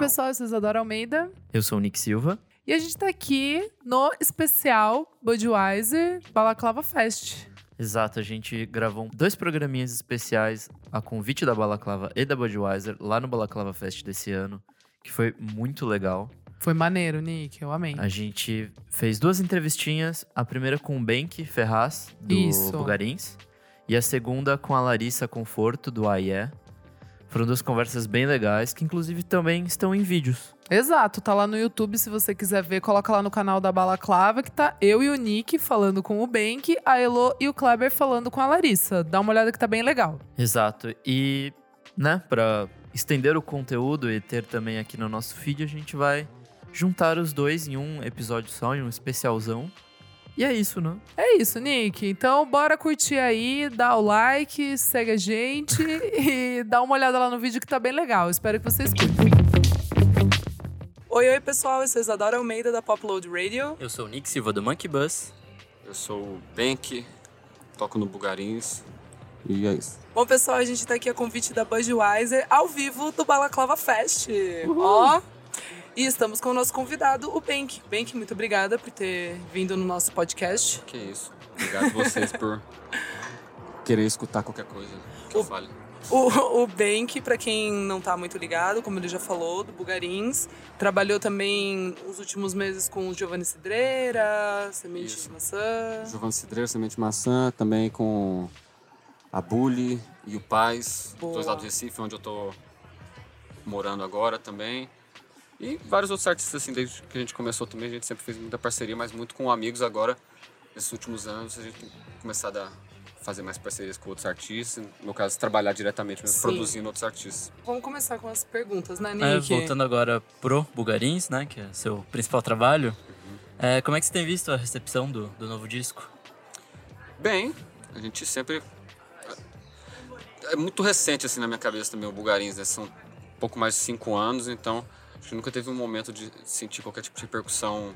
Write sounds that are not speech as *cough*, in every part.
pessoal, eu sou Isadora Almeida. Eu sou o Nick Silva. E a gente tá aqui no especial Budweiser Balaclava Fest. Exato, a gente gravou dois programinhas especiais a convite da Balaclava e da Budweiser lá no Balaclava Fest desse ano, que foi muito legal. Foi maneiro, Nick, eu amei. A gente fez duas entrevistinhas, a primeira com o Benk Ferraz, do Isso. Bugarins, e a segunda com a Larissa Conforto, do AIE. Foram duas conversas bem legais, que inclusive também estão em vídeos. Exato, tá lá no YouTube, se você quiser ver, coloca lá no canal da Balaclava, que tá eu e o Nick falando com o Bank, a Elo e o Kleber falando com a Larissa. Dá uma olhada que tá bem legal. Exato. E, né, pra estender o conteúdo e ter também aqui no nosso feed, a gente vai juntar os dois em um episódio só, em um especialzão. E é isso, né? É isso, Nick. Então, bora curtir aí, dá o like, segue a gente *laughs* e dá uma olhada lá no vídeo que tá bem legal. Espero que vocês curtam. Oi, oi, pessoal. Eu sou Isadora Almeida da Popload Radio. Eu sou o Nick Silva do Monkey Bus. Eu sou o Bank, toco no Bugarins. E é isso. Bom, pessoal, a gente tá aqui a convite da Budweiser ao vivo do Balaclava Fest. Ó. E estamos com o nosso convidado, o Bank. Bank, muito obrigada por ter vindo no nosso podcast. Que isso. Obrigado vocês por querer escutar qualquer coisa que eu fale. O, o Bank, pra quem não tá muito ligado, como ele já falou, do Bugarins, trabalhou também os últimos meses com o Giovanni Cidreira, Semente Isso. Maçã. Giovanni Cidreira, Semente Maçã, também com a Bully e o Paz, Boa. dois lados do Recife, onde eu tô morando agora também. E vários outros artistas, assim, desde que a gente começou também, a gente sempre fez muita parceria, mas muito com amigos agora. Nesses últimos anos, a gente tem começado a fazer mais parcerias com outros artistas. No meu caso, trabalhar diretamente mesmo, Sim. produzindo outros artistas. Vamos começar com as perguntas, né, É, Nick? voltando agora pro Bugarins, né, que é seu principal trabalho. É, como é que você tem visto a recepção do, do novo disco? Bem, a gente sempre. É muito recente assim na minha cabeça também o Bugarins, né? São pouco mais de cinco anos, então acho que nunca teve um momento de sentir qualquer tipo de repercussão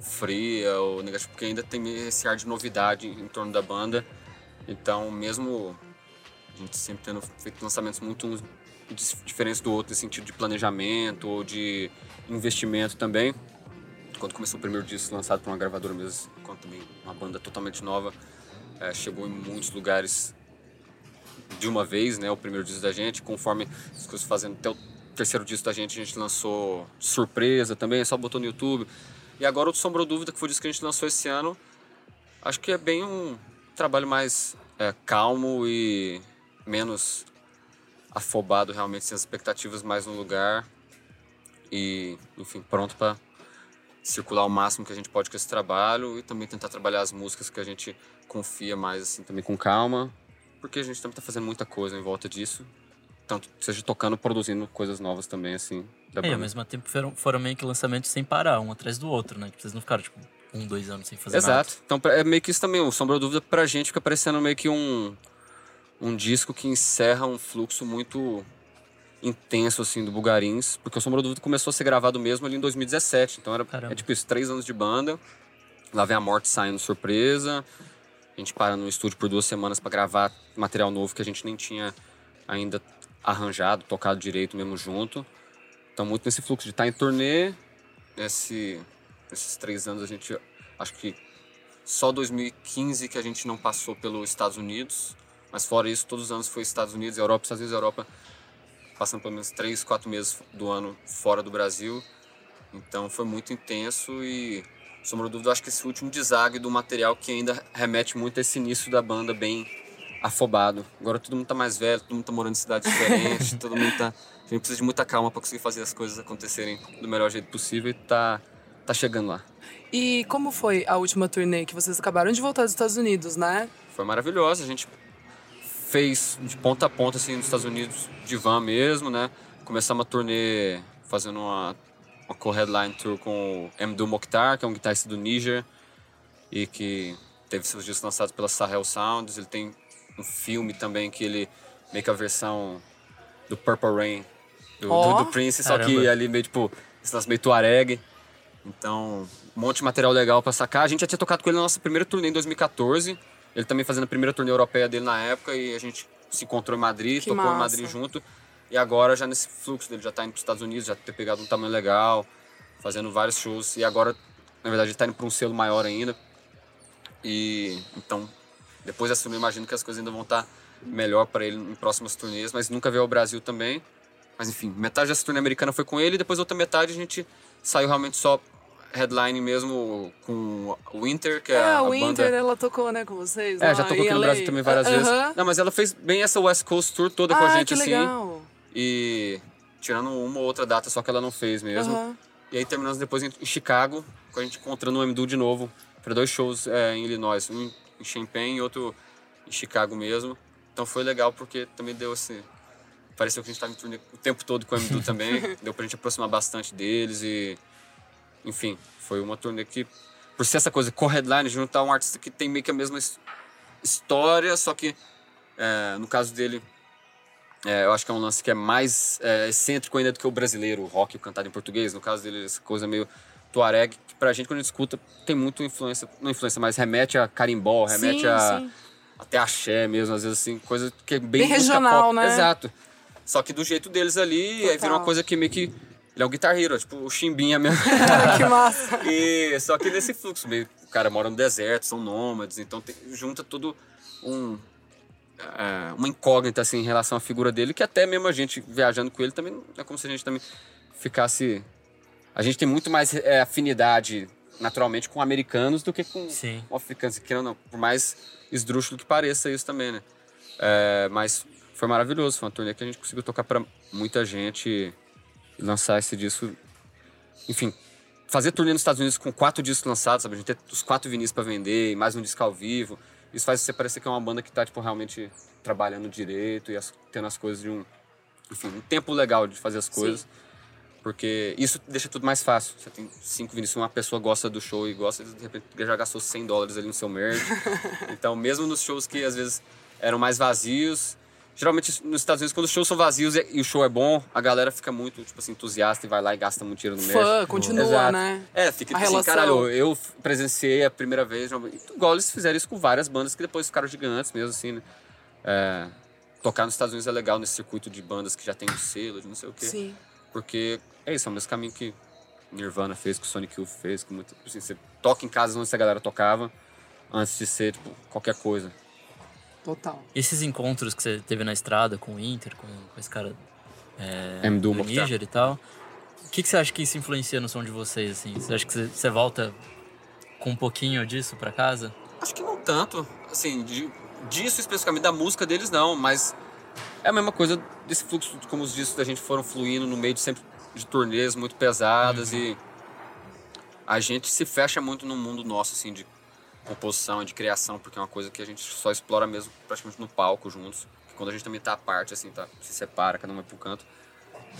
fria ou negativa, porque ainda tem esse ar de novidade em torno da banda. Então, mesmo a gente sempre tendo feito lançamentos muito diferentes do outro, no sentido de planejamento ou de investimento também. Quando começou o primeiro disco lançado por uma gravadora mesmo, quando também uma banda totalmente nova, eh, chegou em muitos lugares de uma vez, né? O primeiro disco da gente, conforme as coisas fazendo até o terceiro disco da gente, a gente lançou surpresa também, só botou no YouTube. E agora o do Sombra ou Dúvida, que foi o disco que a gente lançou esse ano, acho que é bem um trabalho mais eh, calmo e menos afobado realmente, sem as expectativas mais no lugar. E, enfim, pronto para circular o máximo que a gente pode com esse trabalho e também tentar trabalhar as músicas que a gente confia mais assim também com calma, porque a gente também tá fazendo muita coisa em volta disso, tanto seja tocando, produzindo coisas novas também assim da É, e ao mesmo tempo foram, foram meio que lançamentos sem parar, um atrás do outro, né? Tipo, Vocês não ficaram, tipo, um, dois anos sem fazer nada. Exato. Então é meio que isso também, o Sombra Dúvida pra gente fica parecendo meio que um um disco que encerra um fluxo muito intenso assim do Bugarins, porque o Sombra Dúvida começou a ser gravado mesmo ali em 2017, então era Caramba. é tipo isso, três anos de banda. Lá vem a morte saindo surpresa. A gente para no estúdio por duas semanas para gravar material novo que a gente nem tinha ainda arranjado, tocado direito mesmo junto. Então muito nesse fluxo de estar em turnê, esse, esses três anos a gente acho que só 2015 que a gente não passou pelos Estados Unidos, mas fora isso todos os anos foi Estados Unidos, Europa, Estados Unidos, Europa, passando pelo menos três, quatro meses do ano fora do Brasil. Então foi muito intenso e sombra dúvida, acho que esse último desague do material que ainda remete muito a esse início da banda bem afobado. Agora todo mundo tá mais velho, todo mundo tá morando em cidades diferentes, *laughs* todo mundo tá. A gente precisa de muita calma para conseguir fazer as coisas acontecerem do melhor jeito possível e tá, tá chegando lá. E como foi a última turnê que vocês acabaram de voltar dos Estados Unidos, né? Foi maravilhosa, a gente fez de ponta a ponta assim nos Estados Unidos de van mesmo, né? Começamos a turnê fazendo uma, uma co-headline tour com o Mdu Mokhtar, que é um guitarrista do Níger e que teve seus discos lançados pela Sahel Sounds. Ele tem um filme também que ele meio que a versão do Purple Rain do, Ó. do, do Prince, só que Caramba. ali meio tipo lance meio tuareg. Então, um monte de material legal pra sacar. A gente já tinha tocado com ele na nossa primeira turnê em 2014. Ele também fazendo a primeira turnê europeia dele na época e a gente se encontrou em Madrid, Que tocou em massa. Madrid junto. E agora já nesse fluxo dele, já tá indo para os Estados Unidos, já ter pegado um tamanho legal, fazendo vários shows. E agora, na verdade, ele tá indo para um selo maior ainda. E então, depois dessa turnê, imagino que as coisas ainda vão estar melhor para ele em próximas turnês, mas nunca veio ao Brasil também. Mas enfim, metade dessa turnê americana foi com ele, depois outra metade a gente saiu realmente só headline mesmo com o Winter, que é, é a, Winter, banda... ela tocou, né, com vocês? É, já tocou aqui no Brasil também várias uh -huh. vezes. Não, mas ela fez bem essa West Coast Tour toda ah, com a gente, que assim. Legal. E tirando uma ou outra data, só que ela não fez mesmo. Uh -huh. E aí terminamos depois em Chicago, com a gente encontrando o MDU de novo, para dois shows é, em Illinois, um em Champaign e outro em Chicago mesmo. Então foi legal porque também deu esse. Pareceu que a gente estava em turnê o tempo todo com o MDU também. *laughs* deu pra gente aproximar bastante deles e. Enfim, foi uma turnê que, por ser essa coisa co-headline, juntar um artista que tem meio que a mesma história, só que é, no caso dele, é, eu acho que é um lance que é mais é, excêntrico ainda do que o brasileiro, o rock o cantado em português. No caso dele, essa coisa meio tuareg, pra gente, quando a gente escuta, tem muito influência, não influência, mas remete a carimbó, remete sim, a. Sim. Até axé mesmo, às vezes assim, coisa que é bem, bem regional, pop. né? Exato. Só que do jeito deles ali, Total. aí vira uma coisa que meio que. Ele é um guitar hero, tipo o Chimbinha mesmo. *laughs* que massa! *laughs* e, só que nesse fluxo, meio, o cara mora no deserto, são nômades, então tem, junta tudo um, é, uma incógnita assim, em relação à figura dele, que até mesmo a gente viajando com ele também é como se a gente também ficasse. A gente tem muito mais é, afinidade naturalmente com americanos do que com africanos, que não, por mais esdrúxulo que pareça isso também, né? É, mas foi maravilhoso, foi uma turnê que a gente conseguiu tocar para muita gente e lançar esse disco. Enfim, fazer turnê nos Estados Unidos com quatro discos lançados, sabe? A gente ter os quatro vinis para vender e mais um disco ao vivo. Isso faz você parecer que é uma banda que tá, tipo, realmente trabalhando direito e as, tendo as coisas de um... Enfim, um tempo legal de fazer as coisas. Sim. Porque isso deixa tudo mais fácil. Você tem cinco vinis, uma pessoa gosta do show e gosta, de repente já gastou 100 dólares ali no seu merch. *laughs* então, mesmo nos shows que às vezes eram mais vazios, Geralmente nos Estados Unidos, quando os shows são vazios e o show é bom, a galera fica muito, tipo assim, entusiasta e vai lá e gasta muito dinheiro no merch. Fã, continua, Exato. né? É, fica tipo assim, relação. caralho, eu presenciei a primeira vez, igual eles fizeram isso com várias bandas que depois ficaram gigantes mesmo, assim, né? É, tocar nos Estados Unidos é legal nesse circuito de bandas que já tem um selo, de não sei o quê. Sim. Porque é isso, é o mesmo caminho que Nirvana fez, que o Sonic Youth fez, que muito, assim, você toca em casa onde a galera tocava, antes de ser, tipo, qualquer coisa. Total. Esses encontros que você teve na estrada com o Inter, com, com esse cara é, M. do. Níger e tal, o que, que você acha que isso influencia no som de vocês? Assim? Você acha que você, você volta com um pouquinho disso pra casa? Acho que não tanto, assim, de, disso especificamente, da música deles não, mas é a mesma coisa desse fluxo, como os discos da gente foram fluindo no meio de sempre de turnês muito pesadas Uhum. e a gente se fecha muito no mundo nosso, assim, de composição e de criação, porque é uma coisa que a gente só explora mesmo praticamente no palco juntos. Quando a gente também tá à parte, assim, tá, se separa, cada um vai pro canto,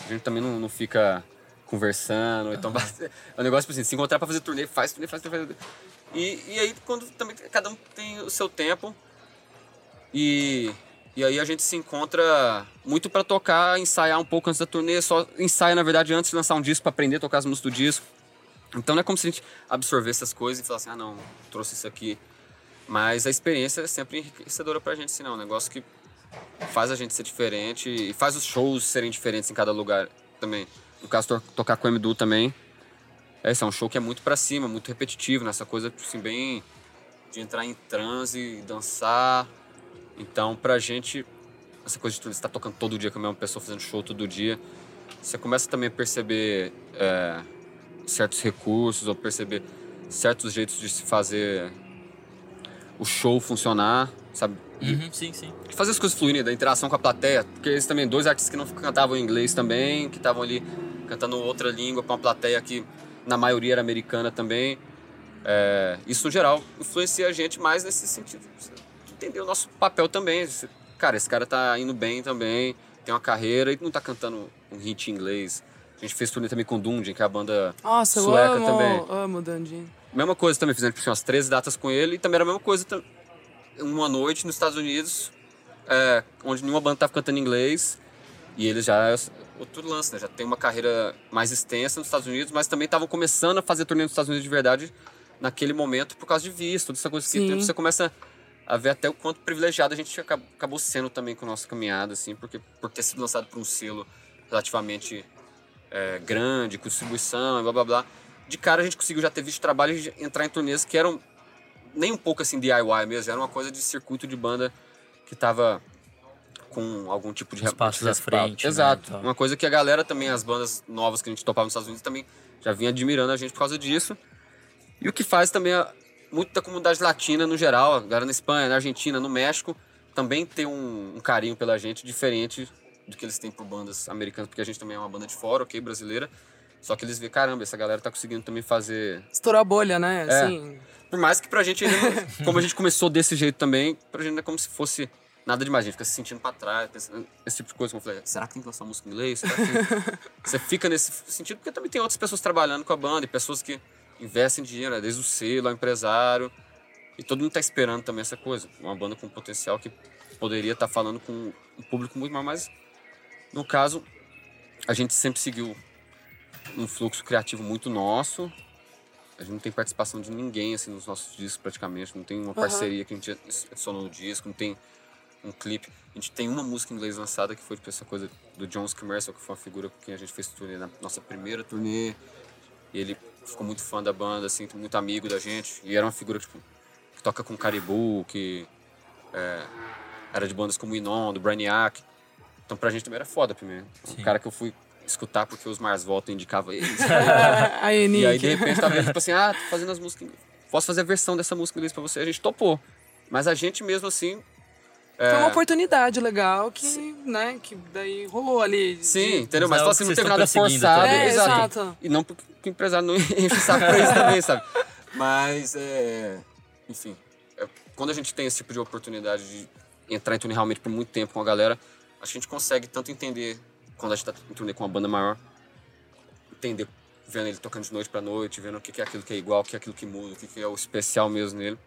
a gente também não, não fica conversando, então é um negócio tipo assim, se encontrar pra fazer turnê, faz turnê, faz turnê, faz. E, e aí quando também cada um tem o seu tempo e, e aí a gente se encontra muito pra tocar, ensaiar um pouco antes da turnê, só ensaia na verdade antes de lançar um disco pra aprender a tocar as músicas do disco. Então não é como se a gente absorvesse essas coisas e falasse, ah não, trouxe isso aqui. Mas a experiência é sempre enriquecedora pra gente, assim, não. É um negócio que faz a gente ser diferente e faz os shows serem diferentes em cada lugar também. No caso, to tocar com o MDU também. É, isso é um show que é muito pra cima, muito repetitivo, nessa coisa, assim, bem de entrar em transe dançar. Então, pra gente, essa coisa de você tá tocando todo dia com a mesma pessoa, fazendo show todo dia, você começa também a perceber é, certos recursos ou perceber certos jeitos de se fazer o show funcionar, sabe? Uhum, sim, sim. Fazer as coisas fluírem, da interação com a plateia. Porque eles também, dois artistas que não cantavam em inglês também, que estavam ali cantando outra língua para uma plateia que na maioria era americana também. É, isso, no geral, influencia a gente mais nesse sentido. Você entender o nosso papel também. Cara, esse cara tá indo bem também, tem uma carreira e não tá cantando um hit em inglês. A gente fez turnê também com Dundee, que é a banda Nossa, eu sueca amo, também. amo o Dandinho. Mesma coisa também, fizemos tipo, umas 13 datas com ele e também era a mesma coisa. Uma noite nos Estados Unidos, é, onde nenhuma banda tava cantando em inglês e eles já. é Outro lance, né? Já tem uma carreira mais extensa nos Estados Unidos, mas também estavam começando a fazer turnê nos Estados Unidos de verdade naquele momento por causa de visto, toda essa coisa que Sim. tem, você começa a ver até o quanto privilegiado a gente acabou sendo também com a nossa caminhada, assim, porque por ter sido lançado por um selo relativamente é, grande, com distribuição e blá blá blá. De cara a gente conseguiu já ter visto trabalhos e entrar em turnês que eram nem um pouco assim DIY mesmo, era uma coisa de circuito de banda que tava com algum tipo de espaço à frente. Né, Exato. Né, uma coisa que a galera também, as bandas novas que a gente topava nos Estados Unidos também já vinha admirando a gente por causa disso. E o que faz também a, muito da comunidade latina no geral, a galera na Espanha, na Argentina, no México, também tem um, um carinho pela gente diferente do que eles têm por bandas americanas, porque a gente também é uma banda de fora, ok, brasileira. Só que eles veem, caramba, essa galera tá conseguindo também fazer. Estourar a bolha, né? É. Assim... Por mais que pra gente ainda. *laughs* como a gente começou desse jeito também, pra gente ainda é como se fosse nada demais. A gente fica se sentindo pra trás, pensando, esse tipo de coisa. Como eu falei, será que tem que lançar música em inglês? Será que... *laughs* Você fica nesse sentido, porque também tem outras pessoas trabalhando com a banda e pessoas que investem dinheiro, né? desde o selo, ao empresário. E todo mundo tá esperando também essa coisa. Uma banda com potencial que poderia estar tá falando com um público muito maior, mas no caso, a gente sempre seguiu um fluxo criativo muito nosso. A gente não tem participação de ninguém assim nos nossos discos praticamente, não tem uma parceria uhum. que a gente adicionou no disco, não tem um clipe. A gente tem uma música em inglês lançada que foi tipo, essa coisa do John Commercial, que foi uma figura com quem a gente fez turnê na nossa primeira turnê. E ele ficou muito fã da banda, assim, muito amigo da gente. E era uma figura tipo, que toca com Caribou, que é, era de bandas como Inon, do Brainiac. Então pra gente também era foda primeiro. Sim. O cara que eu fui escutar porque os Mars Volta indicava eles. *laughs* aí, e aí de repente tava tipo assim, ah, tô fazendo as músicas. Posso fazer a versão dessa música inglês pra você? A gente topou. Mas a gente mesmo assim. É... Foi uma oportunidade legal que, Sim. né, que daí rolou ali. Sim, de... entendeu? Mas, Mas assim, não teve nada forçado. É, exato. exato. E não porque o empresário não enche o saco pra isso também, sabe? Mas, é... enfim, é... quando a gente tem esse tipo de oportunidade de entrar em turnê realmente por muito tempo com a galera, a gente consegue tanto entender quando a gente está em turnê com uma banda maior, entender, vendo ele tocando de noite para noite, vendo o que é aquilo que é igual, o que é aquilo que muda, o que é o especial mesmo nele.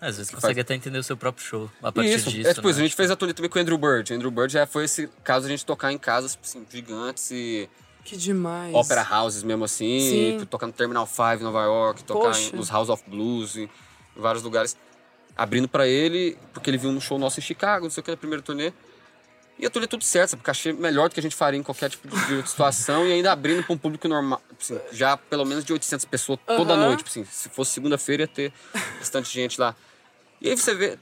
Às vezes consegue faz... até entender o seu próprio show a partir Isso. disso. É, depois, né? a gente fez a turnê também com o Andrew Bird. O Andrew Bird já foi esse caso de a gente tocar em casas assim, gigantes e. Que demais. Opera houses mesmo assim. Tocar no Terminal 5 em Nova York, tocar em, nos House of Blues, em vários lugares. Abrindo para ele, porque ele viu um show nosso em Chicago, não sei o que, na primeira turnê. E eu turnê tudo certo, sabe? Cachê melhor do que a gente faria em qualquer tipo de *laughs* situação e ainda abrindo para um público normal, assim, já pelo menos de 800 pessoas toda uhum. noite. Assim, se fosse segunda-feira ia ter bastante gente lá. E aí você vê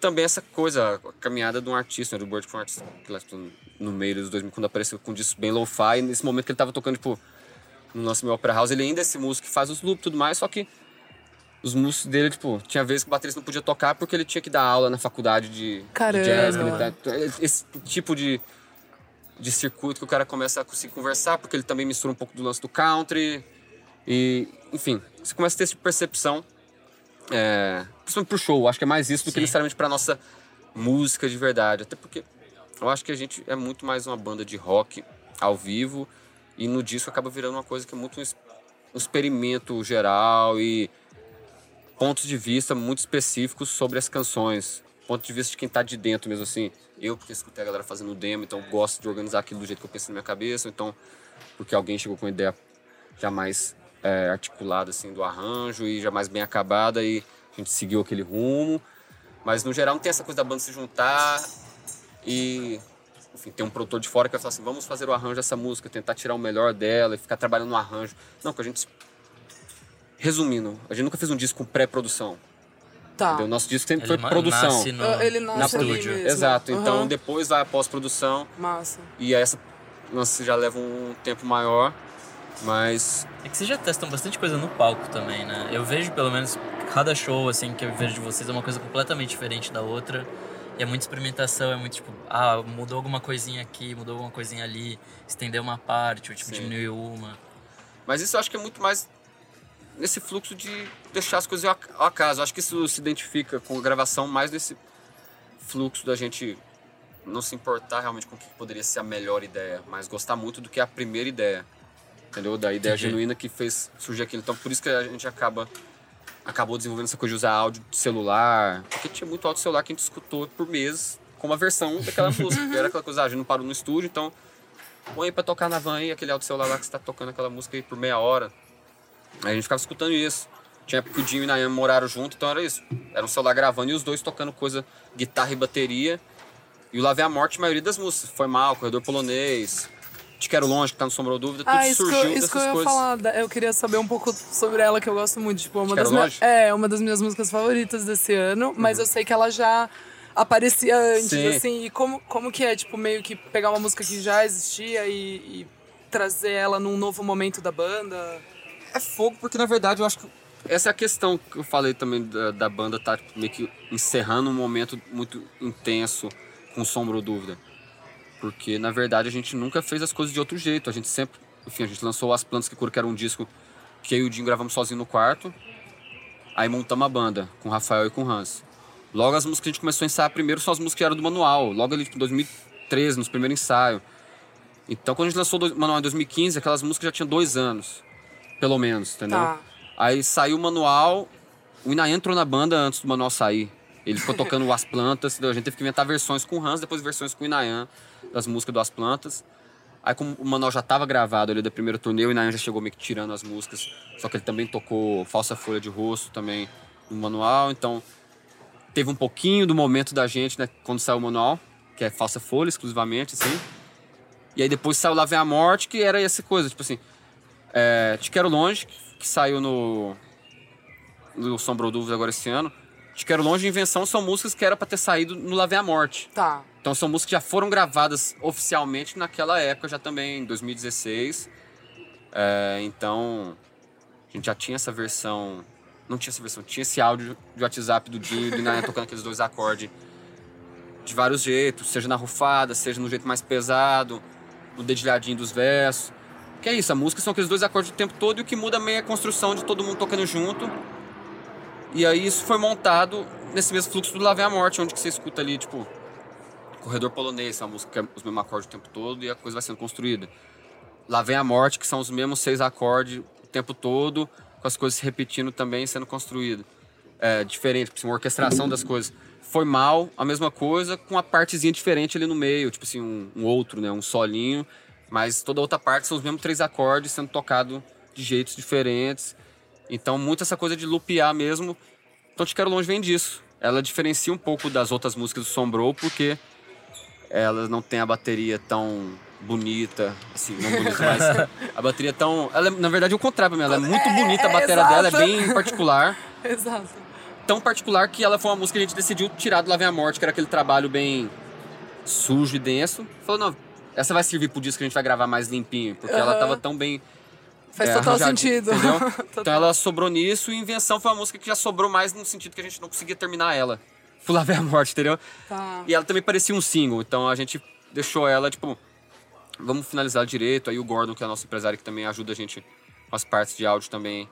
também essa coisa, a caminhada de um artista, né, do Bird, foi um artista que no meio dos 2000, quando apareceu com um disco bem low-fi, nesse momento que ele tava tocando, tipo, no nosso meu Opera House, ele ainda é esse músico que faz os loops e tudo mais, só que os músicos dele, tipo, tinha vezes que o baterista não podia tocar porque ele tinha que dar aula na faculdade de, Caramba. de jazz. Tá, esse tipo de, de circuito que o cara começa a conseguir conversar, porque ele também mistura um pouco do lance do country. E, enfim, você começa a ter essa percepção, é, principalmente pro show. Acho que é mais isso do Sim. que necessariamente pra nossa música de verdade. Até porque eu acho que a gente é muito mais uma banda de rock ao vivo e no disco acaba virando uma coisa que é muito um experimento geral e pontos de vista muito específicos sobre as canções. Ponto de vista de quem tá de dentro mesmo, assim. Eu, porque escutei a galera fazendo demo, então gosto de organizar aquilo do jeito que eu penso na minha cabeça. Então, porque alguém chegou com uma ideia já mais é, articulada, assim, do arranjo e já mais bem acabada e a gente seguiu aquele rumo. Mas, no geral, não tem essa coisa da banda se juntar e enfim, tem um produtor de fora que vai falar assim, vamos fazer o arranjo dessa música, tentar tirar o melhor dela e ficar trabalhando no arranjo. Não, que a gente Resumindo, a gente nunca fez um disco com pré-produção. Tá. Entendeu? Nosso disco sempre ele foi produção. Nasce no, ele nasce na estúdio. Exato. Uhum. Então depois vai a pós-produção. Massa. E essa lance já leva um tempo maior, mas. É que vocês já testam bastante coisa no palco também, né? Eu vejo pelo menos cada show assim que eu vejo de vocês é uma coisa completamente diferente da outra. E é muita experimentação, é muito tipo, ah, mudou alguma coisinha aqui, mudou alguma coisinha ali, estendeu uma parte, ou tipo, Sim. diminuiu uma. Mas isso eu acho que é muito mais nesse fluxo de deixar as coisas ao acaso. Acho que isso se identifica com a gravação mais nesse fluxo da gente não se importar realmente com o que poderia ser a melhor ideia, mas gostar muito do que é a primeira ideia. Entendeu? Da ideia Entendi. genuína que fez surgir aquilo. Então por isso que a gente acaba acabou desenvolvendo essa coisa de usar áudio de celular, porque tinha muito áudio de celular que a gente escutou por meses com uma versão daquela *laughs* música. Uhum. Era aquela coisa, ah, a gente não parou no estúdio, então põe pra tocar na van aí aquele áudio celular lá que você tá tocando aquela música aí por meia hora. Aí a gente ficava escutando isso. Tinha época que o Dinho e o Nayan moraram junto, então era isso. Era um celular gravando e os dois tocando coisa, guitarra e bateria. E o Lave a Morte, a maioria das músicas. Foi Mal, Corredor Polonês, Te Quero Longe, que tá no Sombra Dúvida, tudo Ah, isso que, surgiu eu, isso dessas que eu ia coisas. falar. Eu queria saber um pouco sobre ela, que eu gosto muito. Tipo, uma Te das é, uma das minhas músicas favoritas desse ano, mas eu sei que ela já aparecia antes, Sim. assim. E como, como que é, tipo, meio que pegar uma música que já existia e, e trazer ela num novo momento da banda? É fogo, porque na verdade eu acho que essa é a questão que eu falei também da, da banda tá meio que encerrando um momento muito intenso com Sombra ou Dúvida. Porque na verdade a gente nunca fez as coisas de outro jeito. A gente sempre, enfim, a gente lançou As Plantas que Curam, que era um disco que eu e o Dinho gravamos sozinho no quarto. Aí montamos a banda com o Rafael e com o Hans. Logo as músicas que a gente começou a ensaiar primeiro são as músicas que eram do manual. Logo ali tipo, em 2013, nos primeiros ensaios. Então quando a gente lançou o manual em 2015, aquelas músicas já tinham dois anos. Pelo menos, entendeu? Tá. Aí saiu o manual, o Inayan entrou na banda antes do manual sair. Ele ficou tocando As Plantas, entendeu? a gente teve que inventar versões com o Hans, depois versões com o Inayan, das músicas do As Plantas. Aí como o manual já estava gravado ali da primeira turnê, o Inayan já chegou meio que tirando as músicas, só que ele também tocou Falsa Folha de Rosto também no manual, então teve um pouquinho do momento da gente, né, quando saiu o manual, que é Falsa Folha exclusivamente, assim. E aí depois saiu Lá Vem a Morte, que era essa coisa, tipo assim, é, Te Quero Longe, que saiu no, no Sombra ou Dúvida agora esse ano. Te Quero Longe e Invenção são músicas que era pra ter saído no Lá Vem a Morte. Tá. Então são músicas que já foram gravadas oficialmente naquela época, já também, em 2016. É, então, a gente já tinha essa versão. Não tinha essa versão, tinha esse áudio de WhatsApp do Dinho e do Inayan tocando aqueles dois acordes de vários jeitos, seja na rufada, seja no jeito mais pesado, no dedilhadinho dos versos. Que é isso, a música são aqueles dois acordes o tempo todo e o que muda meio é a construção de todo mundo tocando junto. E aí isso foi montado nesse mesmo fluxo do Lá Vem a Morte, onde que você escuta ali, tipo, Corredor Polonês, uma música que é os mesmos acordes o tempo todo e a coisa vai sendo construída. Lá Vem a Morte, que são os mesmos seis acordes o tempo todo, com as coisas se repetindo também sendo construídas. É diferente, tipo assim, uma orquestração das coisas. Foi mal, a mesma coisa, com uma partezinha diferente ali no meio, tipo assim, um, um outro, né, um solinho, mas toda a outra parte são os mesmos três acordes sendo tocado de jeitos diferentes. Então, muito essa coisa de lupear mesmo. Então, Te Quero Longe vem disso. Ela diferencia um pouco das outras músicas do Sombrou, porque ela não tem a bateria tão bonita, assim, não bonita, mas *laughs* a bateria tão... Ela, é- na verdade, é o contrário pra mim. Ela é muito bonita, a é, bateria dela é bem particular. *laughs* Exato. Tão particular que ela foi uma música que a gente decidiu tirar do Lá Vem a Morte, que era aquele trabalho bem sujo e denso. Falou, não, essa vai servir pro disco que a gente vai gravar mais limpinho, porque ela Aham. tava tão bem Faz é, total sentido. *laughs* Então ela sobrou nisso e Invenção foi uma música que já sobrou mais no sentido que a gente não conseguia terminar ela. Lá ver a morte, entendeu? Tá. E ela também parecia um single, então a gente deixou ela, tipo, vamos finalizar direito. Aí o Gordon, que é nosso empresário, que também ajuda a gente com as partes de áudio também,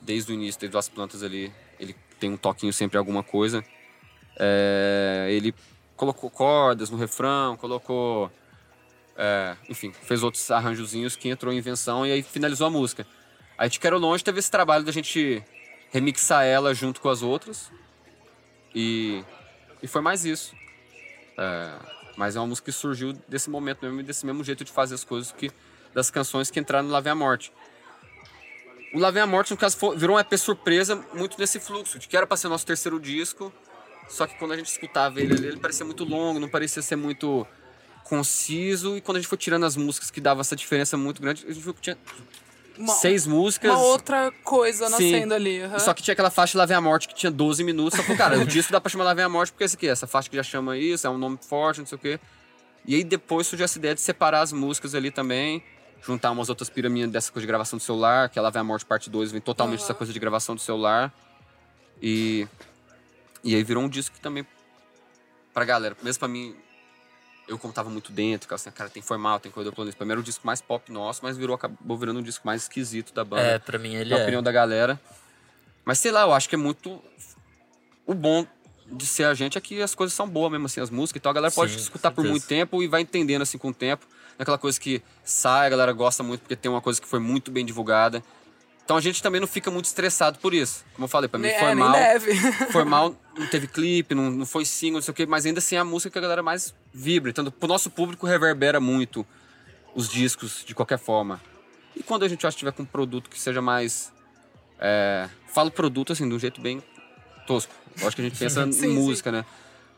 desde o início, desde as plantas ali. Ele tem um toquinho sempre em alguma coisa. É, ele colocou cordas no refrão, colocou. É, enfim, fez outros arranjozinhos que entrou em invenção e aí finalizou a música. Aí Te Quero Longe teve esse trabalho da gente remixar ela junto com as outras. E, e foi mais isso. É, mas é uma música que surgiu desse momento mesmo desse mesmo jeito de fazer as coisas que das canções que entraram no Lá Vem a Morte. O Lá Vem a Morte, no caso, virou um EP surpresa muito nesse fluxo, de que era pra ser nosso terceiro disco, só que quando a gente escutava ele ele parecia muito longo, não parecia ser muito conciso, e quando a gente foi tirando as músicas que dava essa diferença muito grande, a gente viu que tinha Uma, seis músicas. uma outra coisa Sim. nascendo ali. aham. Só que tinha aquela faixa Lá Vem a Morte que tinha 12 minutos. Só falou, cara, o disco dá pra chamar Lá Vem a Morte porque esse aqui, essa faixa que já chama isso, é um nome forte, não sei o quê. E aí depois surgiu essa ideia de separar as músicas ali também, juntar umas outras pirâmides dessa coisa de gravação do celular, que é Lá Vem a Morte parte 2, vem totalmente Aham. essa coisa de gravação do celular. E, e aí virou um disco que também, pra galera, mesmo pra mim, eu como tava muito dentro, cara, assim, cara, tem formal, tem corredor planeta. Pra mim era o disco mais pop nosso, mas virou, acabou virando um disco mais esquisito da banda É, pra mim ele na é. opinião da galera. Mas sei lá, eu acho que é muito. O bom de ser a gente é que as coisas são boas mesmo, assim, as músicas. Então a galera pode Sim, escutar por muito tempo e vai entendendo assim com o tempo. Aquela coisa que sai, a galera gosta muito porque tem uma coisa que foi muito bem divulgada. Então a gente também não fica muito estressado por isso. Como eu falei, pra mim foi é, nem mal. *laughs* Foi mal, *laughs* não teve clipe, não, não foi single, não sei o quê, mas ainda assim é a música que a galera mais vibra. Então, pro nosso público reverbera muito os discos de qualquer forma. E quando a gente acha que tiver com um produto que seja mais É, falo produto, assim, de um jeito bem tosco. Lógico que a gente pensa *laughs* Sim, em sim. música, né?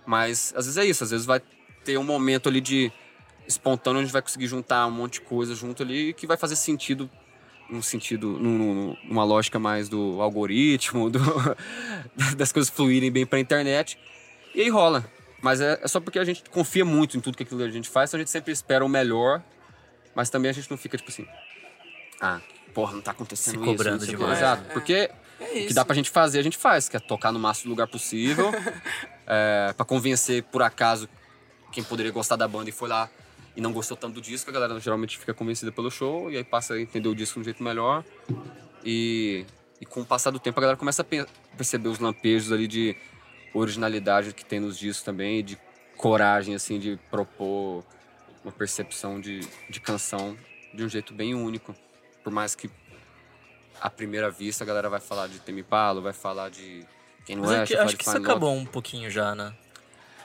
Mas às vezes é isso, às vezes vai ter um momento ali de espontâneo, a gente vai conseguir juntar um monte de coisa junto ali que vai fazer sentido num sentido, num- num- numa lógica mais do algoritmo, *laughs* do- das coisas fluírem bem pra internet. E aí rola. Mas é, é só porque a gente confia muito em tudo que aquilo que a gente faz, então a gente sempre espera o melhor, mas também a gente não fica tipo assim, ah, porra, não tá acontecendo Se isso. cobrando não sei o quê." demais, Exato, né? porque É o que dá pra gente fazer, a gente faz, que é tocar no máximo lugar possível, *laughs* é, para convencer, por acaso, quem poderia gostar da banda e foi lá e não gostou tanto do disco, a galera geralmente fica convencida pelo show e aí passa a entender o disco de um jeito melhor. E, e com o passar do tempo a galera começa a pe- perceber os lampejos ali de originalidade que tem nos discos também, de coragem, assim, de propor uma percepção de, de canção de um jeito bem único. Por mais que à primeira vista a galera vai falar de Temi Palo, vai falar de quem não é, é que, acho que isso acabou um pouquinho já, né?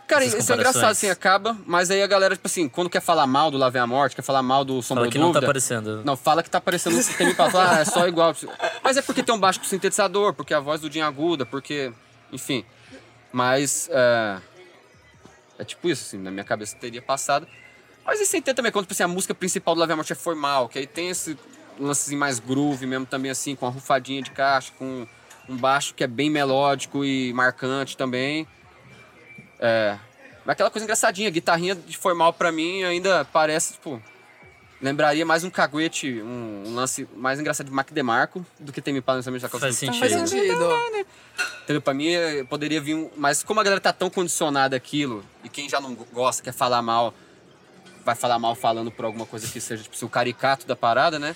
Cara, isso é engraçado, assim, acaba, mas aí a galera, tipo assim, quando quer falar mal do Lá Vem a Morte, quer falar mal do Sombra Fala que não tá Dúvida, aparecendo. não, fala que tá parecendo um sistema pra falar, ah, é só igual. Mas é porque tem um baixo com sintetizador, porque a voz do Jim é aguda, porque. Enfim. Mas. É, é tipo isso, assim, na minha cabeça teria passado. Mas isso tem também, quando tipo assim, a música principal do Lave a Morte é formal, que aí tem esse lancezinho mais groove mesmo, também assim, com a rufadinha de caixa, com um baixo que é bem melódico e marcante também. É. Mas aquela coisa engraçadinha, guitarrinha de formal pra mim ainda parece, tipo. Lembraria mais um caguete, um, um lance mais engraçado de Mac DeMarco do que tem me necessariamente da Faz calça. Faz sentido. sentido. Entendeu? Pra mim eh, poderia vir um. Mas como a galera tá tão condicionada àquilo, e quem já não gosta, quer falar mal, vai falar mal falando por alguma coisa que seja, tipo, o caricato da parada, né?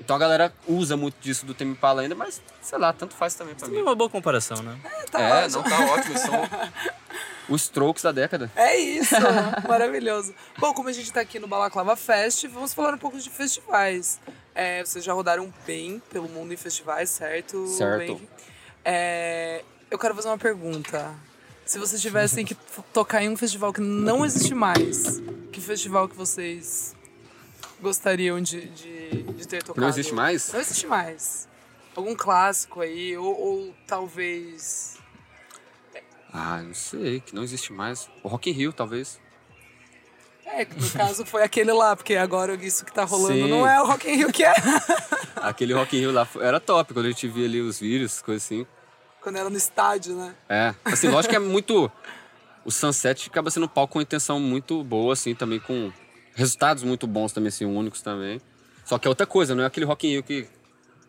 Então a galera usa muito disso do Temi Pala ainda, mas sei lá, tanto faz também pra É mim. uma boa comparação, né? Tá é, ótimo. não tá ótimo, são *laughs* os strokes da década. É isso, *laughs* maravilhoso. Bom, como a gente tá aqui no Balaclava Fest, vamos falar um pouco de festivais. É, vocês já rodaram bem pelo mundo em festivais, certo? Certo. É, eu quero fazer uma pergunta. Se vocês tivessem que tocar em um festival que não existe mais, que festival que vocês gostariam de, de, de ter tocado? Não existe mais? Não existe mais. Algum clássico aí, ou, ou talvez... Ah, não sei, que não existe mais. O Rock in Rio, talvez. É, que no caso foi aquele lá, porque agora isso que tá rolando Sim. não é o Rock in Rio que é. *laughs* Aquele Rock in Rio lá era top, quando a gente via ali os vídeos, coisas assim. Quando era no estádio, né? É, assim, lógico que é muito. O Sunset acaba sendo um palco com intenção muito boa, assim, também com resultados muito bons também, assim, únicos também. Só que é outra coisa, não é aquele Rock in Rio que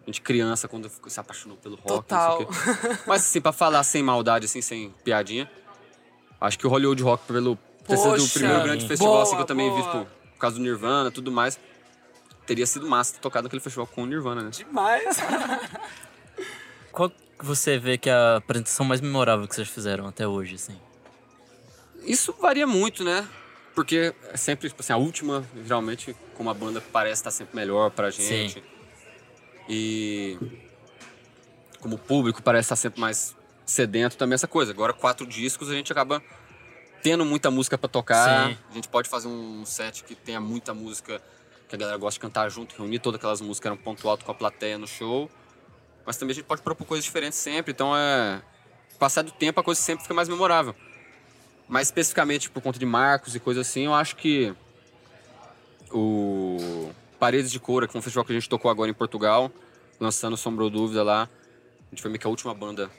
a gente criança, quando se apaixonou pelo rock, Total. não sei o quê. Mas assim, pra falar sem maldade, assim, sem piadinha, acho que o Hollywood Rock, pelo ter sido o primeiro grande festival, assim, que boa, eu também vi, boa. tipo, por causa do Nirvana e tudo mais, teria sido massa ter tocado naquele festival com o Nirvana, né? Demais. *laughs* Qual que você vê que é a apresentação mais memorável que vocês fizeram até hoje, assim? Isso varia muito, né? Porque é sempre, tipo assim, a última, geralmente, como a banda parece estar sempre melhor pra gente. Sim. E como o público parece estar sempre mais sedento também essa coisa. Agora, quatro discos, a gente acaba tendo muita música pra tocar. Sim. A gente pode fazer um set que tenha muita música que a galera gosta de cantar junto, reunir todas aquelas músicas, que era um ponto alto com a plateia no show. Mas também a gente pode propor coisas diferentes sempre. Então, é... Passar do tempo, a coisa sempre fica mais memorável. Mais especificamente por conta de marcos e coisas assim, eu acho que o Paredes de Coura, que é um festival que a gente tocou agora em Portugal, lançando Sombra ou Dúvida lá. A gente foi meio que a última banda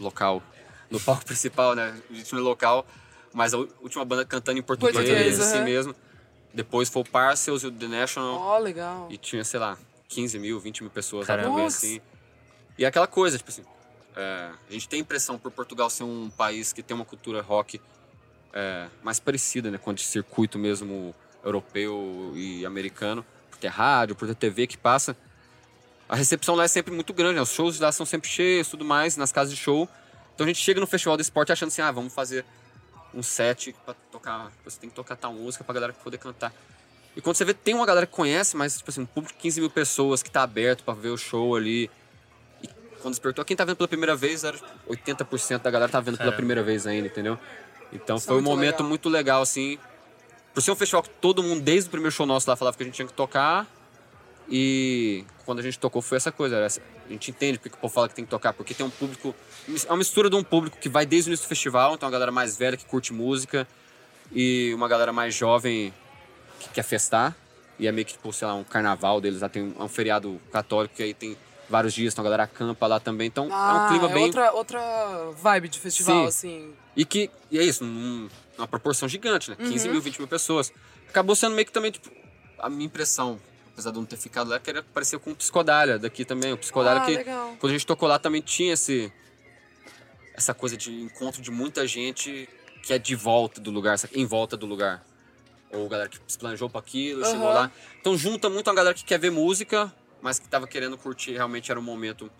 local no *laughs* palco principal, né? A gente é local, mas a última banda cantando em português, Português, assim mesmo. Depois foi o Parcels e o The National. Ó, legal. E tinha, sei lá, 15 mil, 20 mil pessoas Caramba. assim. E é aquela coisa, tipo assim, é, a gente tem a impressão por Portugal ser um país que tem uma cultura rock é, mais parecida, né, com de circuito mesmo europeu e americano, por ter rádio, por ter TV que passa. A recepção lá é sempre muito grande, né? os shows lá são sempre cheios, tudo mais, nas casas de show. Então a gente chega no festival do esporte achando assim, ah, vamos fazer um set pra tocar, você tem que tocar tal música pra galera poder cantar. E quando você vê, tem uma galera que conhece, mas, tipo assim, um público de 15 mil pessoas que tá aberto pra ver o show ali. E quando despertou, quem tá vendo pela primeira vez, era tipo, 80% da galera tá vendo pela Caramba. primeira vez ainda, entendeu? Então Isso é foi um momento legal. muito legal, assim. Por ser um festival que todo mundo, desde o primeiro show nosso lá, falava que a gente tinha que tocar. E quando a gente tocou foi essa coisa. Essa, a gente entende porque o povo fala que tem que tocar, porque tem um público. É uma mistura de um público que vai desde o início do festival, então uma galera mais velha que curte música, e uma galera mais jovem que quer festar. E é meio que, tipo, sei lá, um carnaval deles. Lá tem um, um feriado católico que aí tem vários dias, então a galera acampa lá também. Então Ah, é um clima é bem. outra, outra vibe de festival, Sim. assim. E que e é isso, num- numa proporção gigante, né? 15 Uhum. mil, 20 mil pessoas. Acabou sendo meio que também, tipo, a minha impressão, apesar de eu não ter ficado lá, que era parecer com o Psicodália daqui também. O Psicodália ah, que, legal. quando a gente tocou lá, também tinha esse, essa coisa de encontro de muita gente que é de volta do lugar, em volta do lugar. Ou galera que se planejou pra aquilo, chegou Aham. lá. Então junta muito uma galera que quer ver música, mas que tava querendo curtir. Realmente era um momento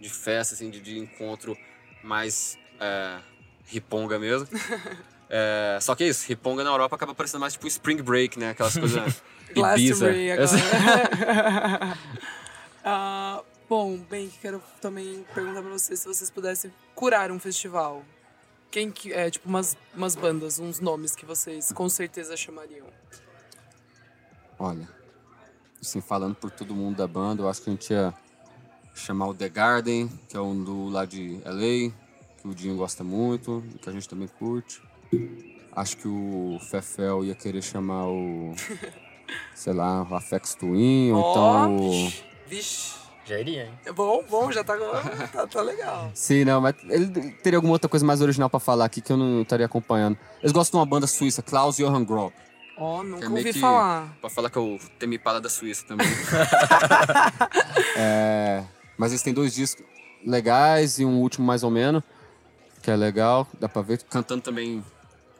de festa, assim, de, de encontro mais é, riponga mesmo. *laughs* É, só que é isso, riponga na Europa acaba parecendo mais tipo Spring Break, né? Aquelas coisas *laughs* Ibiza. *laughs* Ah, bom, bem, quero também perguntar pra vocês se vocês pudessem curar um festival. Quem que é, tipo, umas, umas bandas, uns nomes que vocês com certeza chamariam. Olha, assim, falando por todo mundo da banda, eu acho que a gente ia chamar o The Garden, que é um do lá de LA, que o Dinho gosta muito, que a gente também curte. Acho que o Fefel ia querer chamar o, *laughs* sei lá, o Afex Twin, ou Ó, então o... Vixe. Já iria, hein? É bom, bom, já tá, tá, tá legal. *laughs* Sim, não, mas ele teria alguma outra coisa mais original pra falar aqui que eu não estaria acompanhando. Eles gostam de uma banda suíça, Klaus Johann Grob. Ó, que nunca é ouvi que- falar. Pra falar que eu temi pala da Suíça também. *laughs* É, mas eles têm dois discos legais e um último mais ou menos, que é legal, dá pra ver. Cantando também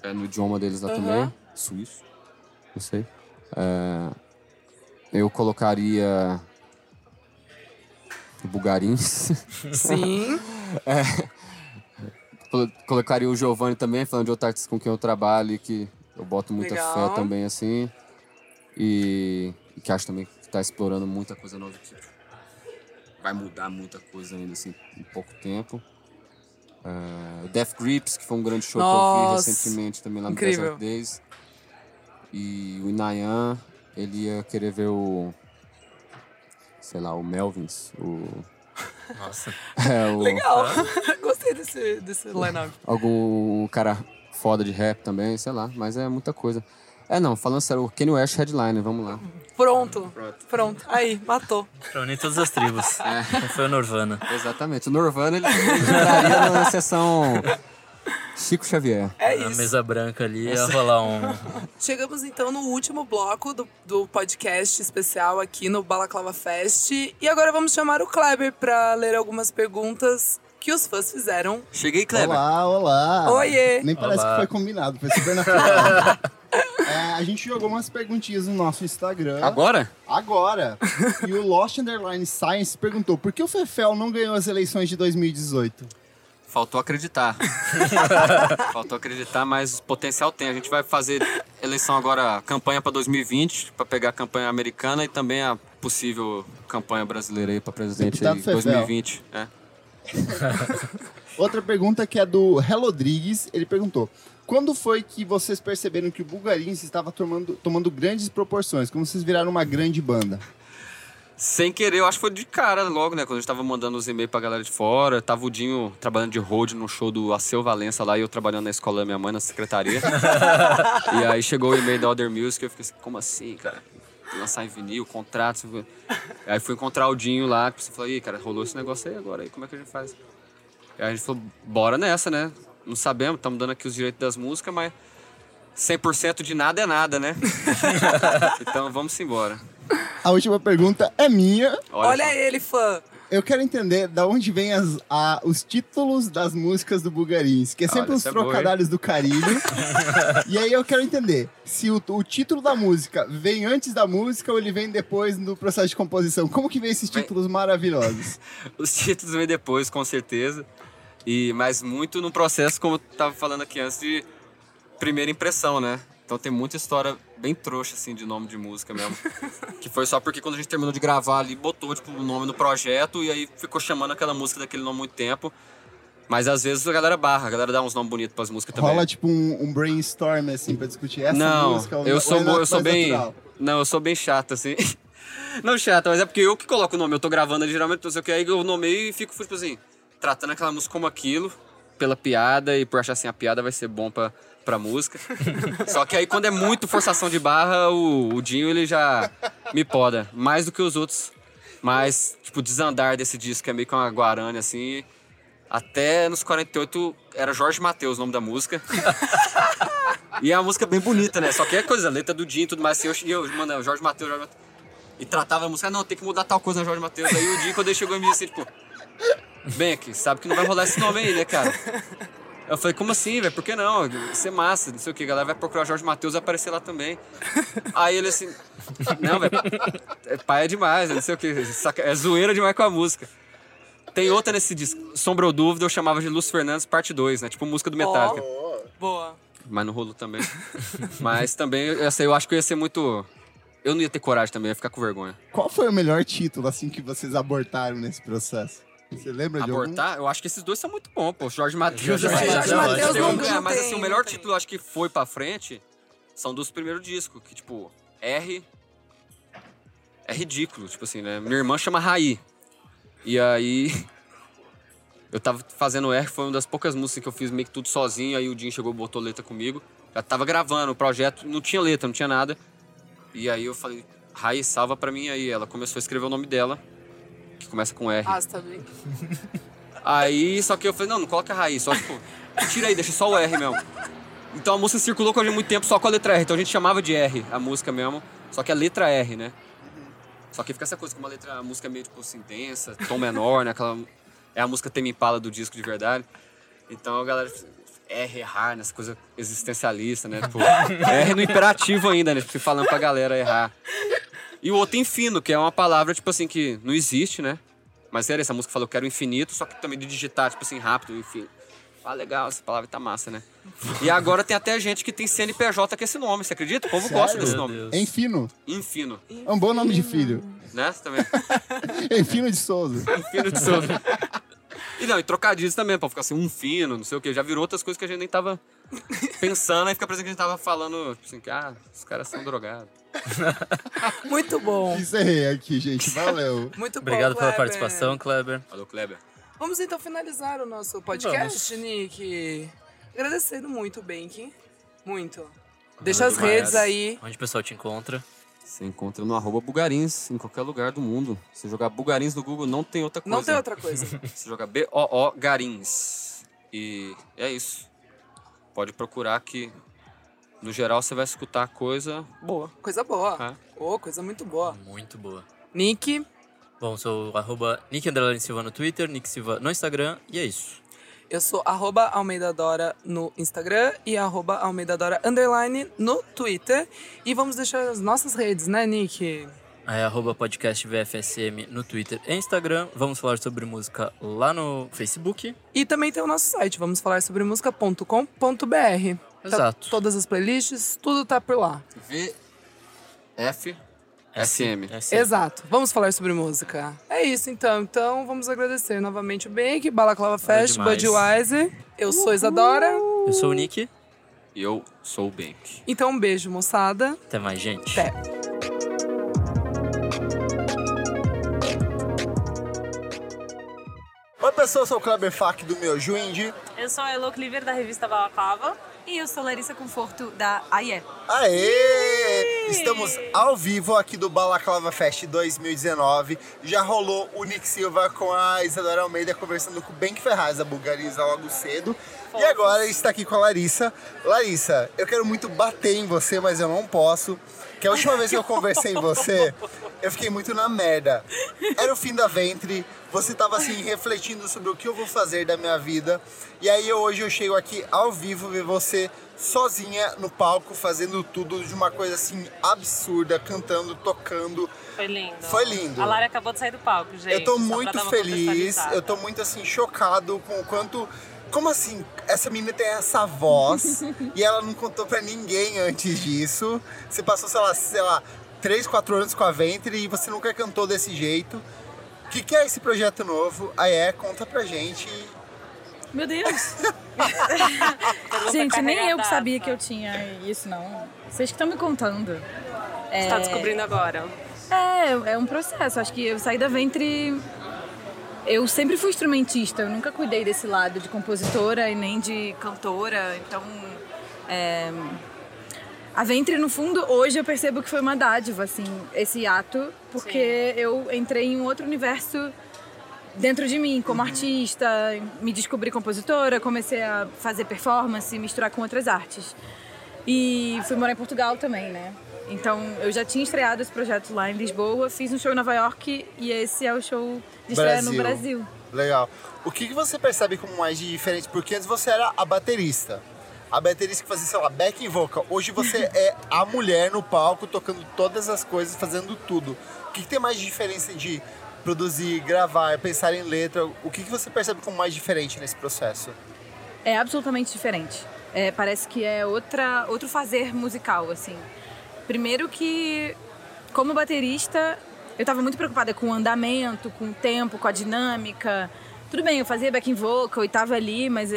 é, no idioma deles lá Aham. também, suíço, não sei. É, eu colocaria Bugarins. *laughs* Sim. Colo- Colocaria o Giovanni também, falando de outro artista com quem eu trabalho e que eu boto muita Legal. fé também, assim. E, e que acho também que tá explorando muita coisa nova que vai mudar muita coisa ainda, assim, em pouco tempo. O Death Grips, que foi um grande show que eu Nossa, vi recentemente também lá no. Desert Days. E o Inayan, ele ia querer ver o... Sei lá, o Melvins, o... Nossa. *laughs* É, o Legal. *laughs* Gostei desse, desse line-up. algum cara foda de rap também, sei lá, mas é muita coisa. É não, falando sério, o Kanye West headliner, vamos lá. Pronto. Pronto. Pronto. Aí, matou. Pra unir todas as tribos. *laughs* Não foi o Nirvana. Exatamente, o Nirvana ele ele entraria na sessão Chico Xavier. É Na isso. mesa branca ali ia rolar um. Chegamos então no último bloco do, do podcast especial aqui no Balaclava Fest. E agora vamos chamar o Kleber para ler algumas perguntas que os fãs fizeram. Cheguei, Kleber. Olá, olá. Oiê. Nem parece Olá. que foi combinado, foi super natural. *laughs* É, a gente jogou umas perguntinhas no nosso Instagram. Agora? Agora. E o Lost Underline Science perguntou por que o Fefel não ganhou as eleições de 2018? Faltou acreditar. *laughs* Faltou acreditar, mas potencial tem. A gente vai fazer eleição agora, campanha para 2020, para pegar a campanha americana e também a possível campanha brasileira aí para presidente aí, Fefel. 2020. É. *laughs* Outra pergunta que é do Rodrigues. Ele perguntou: Quando foi que vocês perceberam que o Bulgarins estava tomando, tomando grandes proporções? Como vocês viraram uma grande banda? Sem querer, eu acho que foi de cara logo, né? Quando a gente tava mandando os e-mails pra galera de fora. Tava o Dinho trabalhando de road no show do Aceu Valença lá e eu trabalhando na escola da minha mãe, na secretaria. *laughs* e aí chegou o e-mail da Other Music e eu fiquei assim, como assim, cara? Lançar em vinil, contrato. Aí fui encontrar o Dinho lá, que você falou, aí, cara, rolou esse negócio aí agora, aí como é que a gente faz? Aí a gente falou, bora nessa, né? Não sabemos, estamos dando aqui os direitos das músicas, mas 100% de nada é nada, né? *laughs* então vamos embora. A última pergunta é minha. Olha, só. ele, fã. Eu quero entender da onde vem as, a- os títulos das músicas do Bugarins, que é sempre Olha, uns é boa, do carilho. *laughs* e aí eu quero entender se o, o título da música vem antes da música ou ele vem depois no processo de composição. Como que vem esses Vem- títulos maravilhosos? *laughs* Os títulos vêm depois, com certeza. E, mas muito no processo, como eu tava falando aqui antes, de primeira impressão, né? Então tem muita história bem trouxa, assim, de nome de música mesmo. *laughs* que foi só porque quando a gente terminou de gravar ali, botou, tipo, o nome no projeto e aí ficou chamando aquela música daquele nome muito tempo. Mas às vezes a galera barra, a galera dá uns nomes bonitos pras músicas também. Rola tipo um, um brainstorm assim pra discutir essa não, música. ou- eu ou sou, é eu sou bem. natural? Não, eu sou bem chato, assim. *laughs* Não chata, mas é porque eu que coloco o nome. Eu tô gravando ali, geralmente, não sei o que, aí eu nomeio e fico, tipo assim, tratando aquela música como aquilo, pela piada, e por achar assim, a piada vai ser bom pra, pra música. *laughs* Só que aí quando é muito forçação de barra, o, o Dinho, ele já me poda. Mais do que os outros. Mas, tipo, desandar desse disco é meio que uma guarane, assim. Até nos 48 era Jorge Mateus o nome da música. *laughs* e é uma música bem bonita, né? Só que é coisa, letra do Dinho e tudo mais. Assim, eu, eu mano, Jorge Mateus, Jorge Mateus. E tratava a música, ah, não, tem que mudar tal coisa na Jorge Mateus. Aí o Dinho, quando ele chegou, me disse assim, tipo, bem aqui, sabe que não vai rolar esse nome aí, né, cara? Eu falei, como assim, velho? Por que não? Isso é massa, não sei o que. A galera vai procurar Jorge Matheus e vai aparecer lá também. Aí ele assim, não, velho, é pai é demais, não sei o que. É zoeira demais com a música. Tem outra nesse disco, Sombra ou Dúvida, eu chamava de Lúcio Fernandes, parte 2, né? Tipo música do Metallica. Oh, boa. Mas no rolo também. Mas também, essa eu acho que eu ia ser muito... Eu não ia ter coragem também, ia ficar com vergonha. Qual foi o melhor título, assim, que vocês abortaram nesse processo? Você lembra de Abortar? algum? Eu acho que esses dois são muito bons, pô. Jorge Matheus. Jorge Mateus, Mateus não- É, não mas tem, assim, o melhor título acho que foi pra frente são dos primeiros discos, que tipo, R é ridículo, tipo assim, né? Minha irmã chama Raí. E aí *laughs* eu tava fazendo R, foi uma das poucas músicas que eu fiz meio que tudo sozinho, aí o Dinho chegou e botou letra comigo. Já tava gravando o projeto, não tinha letra, não tinha nada. E aí eu falei, Raí, salva pra mim aí. Ela começou a escrever o nome dela, começa com R. Ah, você tá. Aí, só que eu falei, não, não coloca a raiz, só tipo, tira aí, deixa só o R mesmo. Então a música circulou com a gente muito tempo só com a letra R, então a gente chamava de R a música mesmo, só que a letra R, né? Só que fica essa coisa, como a letra, a música é meio tipo assim, densa, tom menor, né? Aquela, é a música Temi Impala do disco de verdade. Então a galera, R, errar, nessa coisa existencialista, né? Tipo, R no imperativo ainda, né? Tipo, falando pra galera errar. E o outro infino, que é uma palavra, tipo assim, que não existe, né? Mas era essa música falou que era o infinito, só que também de digitar, tipo assim, rápido, enfim. Ah, legal, essa palavra tá massa, né? E agora tem até gente que tem CNPJ com esse nome, você acredita? O povo gosta Sério? desse Meu nome. Deus. Enfino. Infino, É um bom nome de filho. né? Você também. *laughs* Enfino de Souza. Infino de Souza. E não, e trocadilhos também, pra ficar assim, um fino, não sei o quê. Já virou outras coisas que a gente nem tava pensando, aí fica parecendo que a gente tava falando, assim, que, ah, os caras são drogados. *laughs* Muito bom. Encerrei aqui, gente. Valeu. *laughs* Muito bom. Obrigado pela Kleber. participação, Kleber. Falou, Kleber. Vamos então finalizar o nosso podcast, Nick. Agradecendo muito o. Muito. Deixa as demais. redes aí. Onde o pessoal te encontra? Você encontra no arroba Bugarins, em qualquer lugar do mundo. Se jogar Bugarins no Google, não tem outra coisa. Não tem outra coisa. *laughs* Se jogar B-O-O Garins. E é isso. Pode procurar que, no geral, você vai escutar coisa boa. Coisa boa. É. Ô, coisa muito boa. Muito boa. Nick, Bom, sou arroba Nick Silva no Twitter, Nick Silva no Instagram, e é isso. eu sou arroba Almeida Dora no Instagram e arroba Almeida Dora underline no Twitter. E vamos deixar as nossas redes, né, Nick? Aí, arroba podcast VFSM no Twitter e Instagram. Vamos falar sobre música lá no Facebook. E também tem o nosso site, vamos falar sobre música.com.br. Exato. todas as playlists, tudo tá por lá. V F SM. É assim. Exato. Vamos falar sobre música. É isso então. Então vamos agradecer novamente o Bank, Balaclava Fest, demais. Budweiser. Eu sou Isadora. Eu sou o Nick. E eu sou o Bank. Então um beijo, moçada. Até mais, gente. Até. Eu sou o Kleber Fak do meu Juindi. Eu sou a Elo Cleaver, da revista Balaclava. E eu sou Larissa Conforto, da AIE. Aê! Estamos ao vivo aqui do Balaclava Fest 2019. Já rolou o Nick Silva com a Isadora Almeida conversando com o Benk Ferraz, da Bulgariza, logo cedo. E agora está aqui com a Larissa. Larissa, eu quero muito bater em você, mas eu não posso. Que a última vez que eu conversei com você, *laughs* eu fiquei muito na merda. Era o fim da ventre, você tava assim refletindo sobre o que eu vou fazer da minha vida. E aí hoje eu chego aqui ao vivo ver você sozinha no palco fazendo tudo de uma coisa assim absurda, cantando, tocando. Foi lindo. Foi lindo. A Lara acabou de sair do palco, gente. eu tô muito feliz, eu tô muito assim chocado com o quanto como assim? Essa menina tem essa voz *laughs* e ela não contou pra ninguém antes disso. Você passou, sei lá, sei lá, 3, 4 anos com a Ventre e você nunca cantou desse jeito. O que, que é esse projeto novo? Aí é, conta pra gente. Meu Deus! *laughs* Gente, nem eu que sabia que eu tinha isso, não. Vocês que estão me contando. Você tá descobrindo agora. É, é um processo. Acho que eu saí da Ventre. Eu sempre fui instrumentista, eu nunca cuidei desse lado de compositora e nem de cantora. Então, é, a Ventre, no fundo, hoje eu percebo que foi uma dádiva, assim, esse ato, porque eu entrei em um outro universo dentro de mim, como artista, me descobri compositora, comecei a fazer performance, misturar com outras artes. E fui morar em Portugal também, né? Então eu já tinha estreado esse projeto lá em Lisboa, fiz um show em Nova York e esse é o show de estreia no Brasil. Legal. O que, que você percebe como mais de diferente? Porque antes você era a baterista. A baterista que fazia, sei lá, backing vocal. Hoje você *laughs* é a mulher no palco, tocando todas as coisas, fazendo tudo. O que, que tem mais de diferença de produzir, gravar, pensar em letra? O que, que você percebe como mais diferente nesse processo? É absolutamente diferente. É, parece que é outra, outro fazer musical, assim. Primeiro que, como baterista, eu estava muito preocupada com o andamento, com o tempo, com a dinâmica. Tudo bem, eu fazia backing vocal e estava ali, mas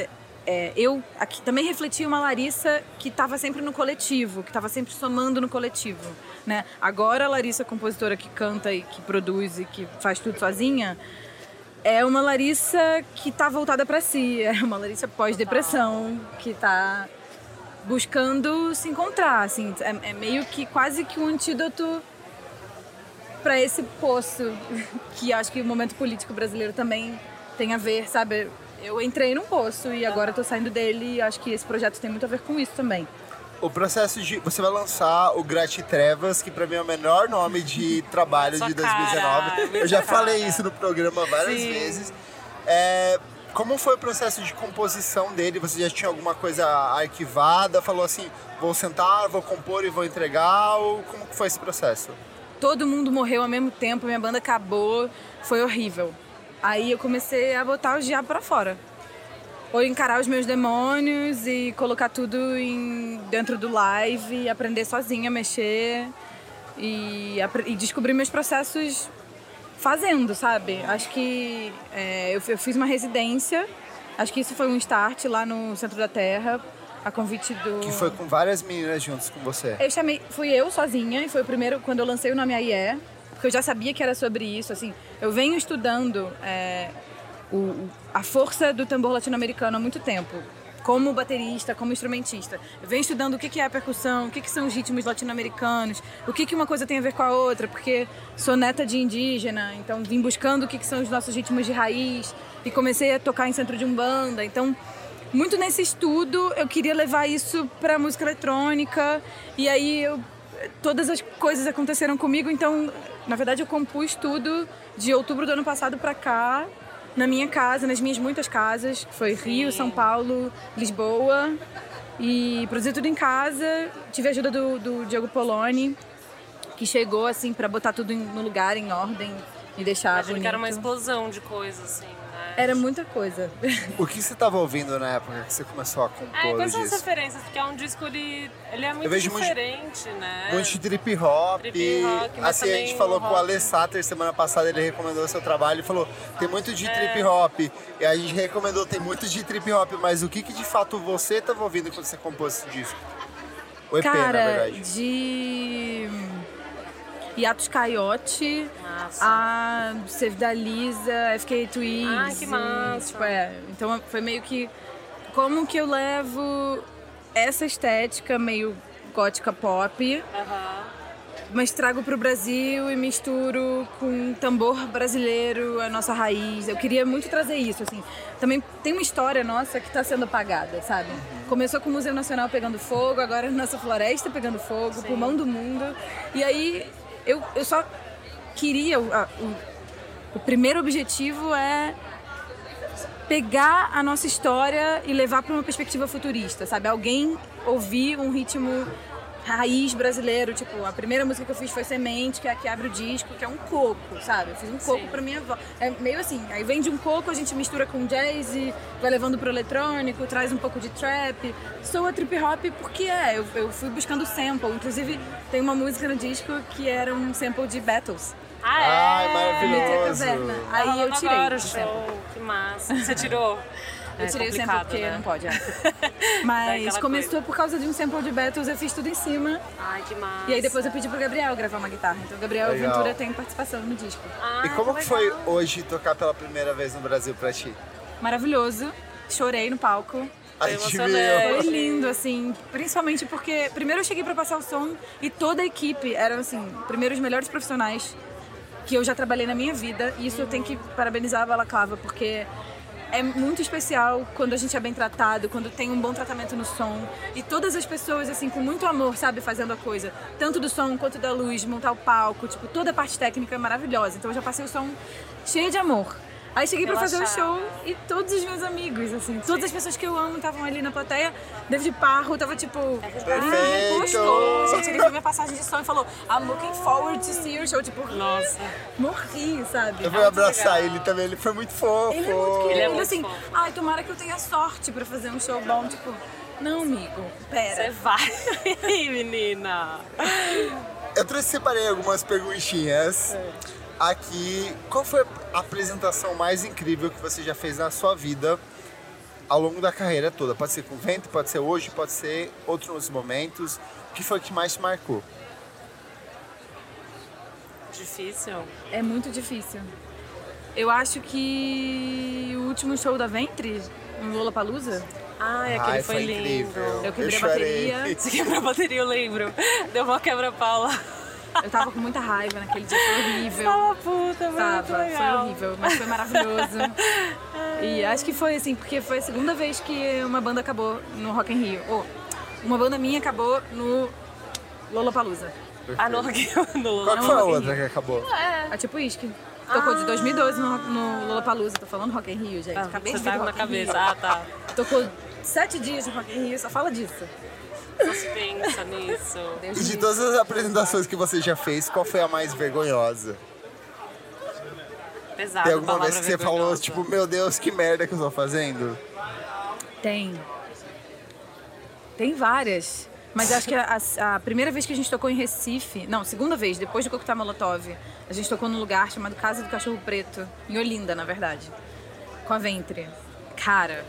é, eu aqui também refletia uma Larissa que estava sempre no coletivo, que estava sempre somando no coletivo. Né? Agora a Larissa, compositora que canta e que produz e que faz tudo sozinha, é uma Larissa que está voltada para si, é uma Larissa pós-depressão, que está buscando se encontrar, assim, é, é meio que quase que um antídoto para esse poço *laughs* que acho que o momento político brasileiro também tem a ver, sabe? Eu entrei num poço e agora estou saindo dele e acho que esse projeto tem muito a ver com isso também. O processo de. Você vai lançar o Grati Trevas, que pra mim é o menor nome de *laughs* trabalho de 2019. cara, Eu já cara. falei isso no programa várias Sim. vezes. É, como foi o processo de composição dele? Você já tinha alguma coisa arquivada? Falou assim, vou sentar, vou compor e vou entregar? Ou como foi esse processo? todo mundo morreu ao mesmo tempo, minha banda acabou, foi horrível. Aí eu comecei a botar o diabo pra fora. Ou encarar os meus demônios e colocar tudo em, dentro do live, e aprender sozinha a mexer e, e descobrir meus processos fazendo, sabe? Acho que é, eu, eu fiz uma residência, acho que isso foi um start lá no Centro da Terra, a convite do... Que foi com várias meninas juntos com você. Eu chamei, fui eu sozinha e foi o primeiro quando eu lancei o nome AIE, porque eu já sabia que era sobre isso, assim. Eu venho estudando é, o- a força do tambor latino-americano há muito tempo, como baterista, como instrumentista. Eu venho estudando o que é a percussão, o que são os ritmos latino-americanos, o que uma coisa tem a ver com a outra, porque sou neta de indígena, então vim buscando o que que são os nossos ritmos de raiz e comecei a tocar em centro de umbanda, então muito nesse estudo eu queria levar isso para música eletrônica e aí eu todas as coisas aconteceram comigo então na verdade eu compus tudo de outubro do ano passado para cá na minha casa nas minhas muitas casas que foi Rio São Paulo Lisboa e produzi tudo em casa tive a ajuda do, do Diego Poloni que chegou assim para botar tudo no lugar em ordem e deixar Imagino bonito. que era uma explosão de coisas, assim? Era muita coisa O que você estava ouvindo na época que você começou a compor É, quais são as referências? Porque é um disco, ele, ele é muito vejo muito- diferente, né? Muito de trip hop. Trip rock, mas assim, a gente falou o com o Ale rock. Satter semana passada, ele recomendou o seu trabalho e falou: tem muito de trip hop. E a gente recomendou, tem muito de trip hop, mas o que, que de fato você estava ouvindo quando você compôs esse disco? O EP, na Cara, verdade. de Yatos Coyote, Massa. a Save da Lisa, FK Twigs. Ah, que massa. e, Tipo, é, então foi meio que como que eu levo essa estética meio gótica pop, mas trago pro Brasil e misturo com tambor brasileiro, a nossa raiz. Eu queria muito trazer isso, assim. Também tem uma história nossa que está sendo apagada, sabe? Começou com o Museu Nacional pegando fogo, agora a nossa floresta pegando fogo, pulmão do mundo. E aí eu, eu só queria o, o, o primeiro objetivo é pegar a nossa história e levar para uma perspectiva futurista, sabe? Alguém ouvir um ritmo raiz brasileiro, tipo, a primeira música que eu fiz foi Semente, que é a que abre o disco, que é um coco, sabe? Eu fiz um coco para minha avó. É meio assim, aí vem de um coco, a gente mistura com jazz e vai levando pro eletrônico, traz um pouco de trap. Sou a trip hop porque é, eu, eu fui buscando sample, inclusive tem uma música no disco que era um sample de Battles. Ah, é? Ai, maravilhoso. Tá Aí eu tirei. agora o show. Que massa. Você tirou? *laughs* Eu É tirei o sample porque né? não pode. é. *laughs* Mas começou por causa de um sample de Beatles, eu fiz tudo em cima. Ai, que massa. E aí depois eu pedi pro Gabriel gravar uma guitarra. Então o Gabriel Legal. Ventura tem participação no disco. Ai, E como que foi hoje tocar pela primeira vez no Brasil pra ti? Maravilhoso. Chorei no palco. A Foi lindo, assim, principalmente porque primeiro eu cheguei pra passar o som e toda a equipe eram, assim, primeiro os melhores profissionais que eu já trabalhei na minha vida. E isso eu tenho que parabenizar a Balaclava, porque é muito especial quando a gente é bem tratado, quando tem um bom tratamento no som. E todas as pessoas, assim, com muito amor, sabe, fazendo a coisa. Tanto do som quanto da luz, montar o palco, tipo, toda a parte técnica é maravilhosa. Então eu já passei o som cheio de amor. Aí cheguei pra fazer o show e todos os meus amigos, assim, todas as pessoas que eu amo estavam ali na plateia. David Parro tava tipo, Perfeito. postou. Gente, ele viu minha passagem de som e falou: I'm looking forward to see your show. Tipo, Nossa. morri, sabe? Eu vou abraçar ele também, ele foi muito fofo. Ele é muito querido. Ele é muito assim, fofo. ai, tomara que eu tenha sorte pra fazer um show bom. Tipo, não, amigo, pera. Você vai. *laughs* Aí, menina? Eu trouxe separei algumas perguntinhas. Aqui, qual foi a apresentação mais incrível que você já fez na sua vida ao longo da carreira toda? Pode ser com o vento, pode ser hoje, pode ser outros momentos. O que foi que mais te marcou? Difícil. É muito difícil. Eu acho que o último show da Ventre, no Lollapalooza, Ai, aquele Ai, foi, foi lindo. incrível. eu quebrei Eu a chorei. bateria. *laughs* Você quebrou a bateria, eu lembro. Deu uma quebra-pau lá. Eu tava com muita raiva naquele dia, foi horrível. Tava puta, foi muito Tava, foi horrível, mas foi maravilhoso. *laughs* E acho que foi assim, porque foi a segunda vez que uma banda acabou no Rock in Rio. Ou, uma banda minha acabou no Lollapalooza. Ah, no Rock no Qual que Lula. foi a in outra Rio. que acabou? A tipo Whisky. Tocou de 2012 no, no Lollapalooza. Tô falando Rock in Rio, gente. Ah, Acabei você de ver tá na in Rio. cabeça. Ah, tá. Tocou sete dias no Rock in Rio, só fala disso. Não se pensa nisso. Deus E de todas as apresentações que você já fez, qual foi a mais vergonhosa? Pesado. Tem alguma vez que você falou, tipo, meu Deus, que merda que eu tô fazendo? Tem. Tem várias. Mas acho que a, a primeira vez que a gente tocou em Recife, não, segunda vez, depois do Coquetel Molotov, a gente tocou num lugar chamado Casa do Cachorro Preto, em Olinda, na verdade, com a Ventre. Cara,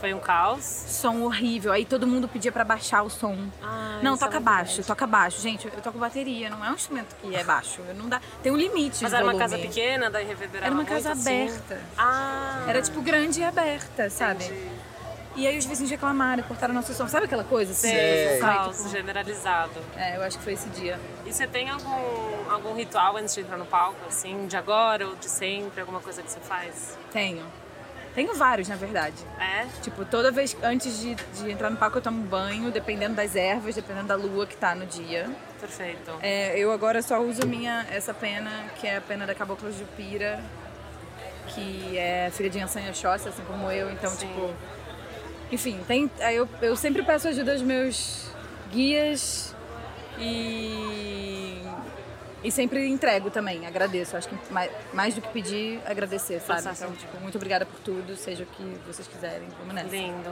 Foi um caos. som horrível. Aí todo mundo pedia pra baixar o som. Ai, não, é toca baixo, triste. toca baixo. Gente, eu toco bateria, não é um instrumento que é baixo. Não dá, tem um limite Mas era uma volume. casa pequena, daí reverberava Era uma muito, casa assim? aberta. Ah. Era tipo grande e aberta, sabe? entendi. E aí os vizinhos reclamaram, cortaram nosso som. Sabe aquela coisa assim? Um Sai, caos tipo, generalizado. É, eu acho que foi esse dia. E você tem algum, algum ritual antes de entrar no palco, assim, de agora ou de sempre? Alguma coisa que você faz? Tenho. Tenho vários, na verdade. É? Tipo, toda vez antes de, de entrar no palco eu tomo banho, dependendo das ervas, dependendo da lua que tá no dia. Perfeito. É, eu agora só uso minha, essa pena, que é a pena da Cabocla Jupira, que é filha de Ansan Oxóssi, assim como eu. Então, Sim. tipo... Enfim, tem, eu, eu sempre peço ajuda aos meus guias e... E sempre entrego também, agradeço. Acho que mais, mais do que pedir, agradecer, sabe? Então, tipo, muito obrigada por tudo, seja o que vocês quiserem. Vamos nessa. Lindo.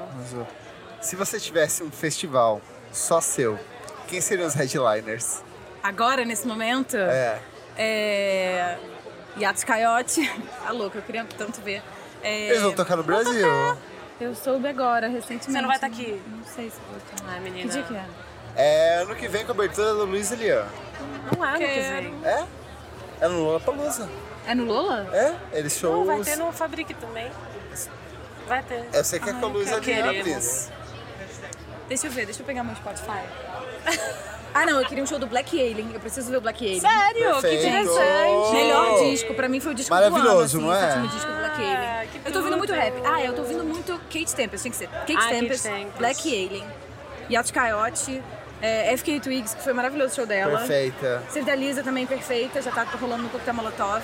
Se você tivesse um festival só seu, quem seriam os headliners? Agora, nesse momento... É. É... Yates Coyote. *laughs* Tá louca, eu queria tanto ver. É, Eles vão tocar no Brasil. Eu soube agora, recentemente. Você não vai estar aqui? Não sei se vou estar. Ai, Que menina. dia que é? É ano que vem com a abertura do Luiz Elian. Não é ano que vem. É? É no Lollapalooza. É no Lola? É? Eles shows... Não, vai ter no Fabrique também. Vai ter. Eu sei que é com a queremos. Pris. Deixa eu ver, deixa eu pegar meu Spotify. *laughs* ah, não, eu queria um show do Black Alien. Eu preciso ver o Black Alien. Sério? Que Perfeito. interessante. Melhor disco, pra mim foi o disco do Maravilhoso, ano, não assim, é? esse último disco do Black Alien. Ah, que eu tô ouvindo muito rap. Ah, eu tô ouvindo muito Kate Tempest, tem que ser. Kate Ah, Tempest. Black Alien, Yacht Coyote, é, FK Twigs, que foi maravilhoso o show dela. Perfeita. Ser da Lisa também perfeita, já tá rolando no Coquetel Molotov.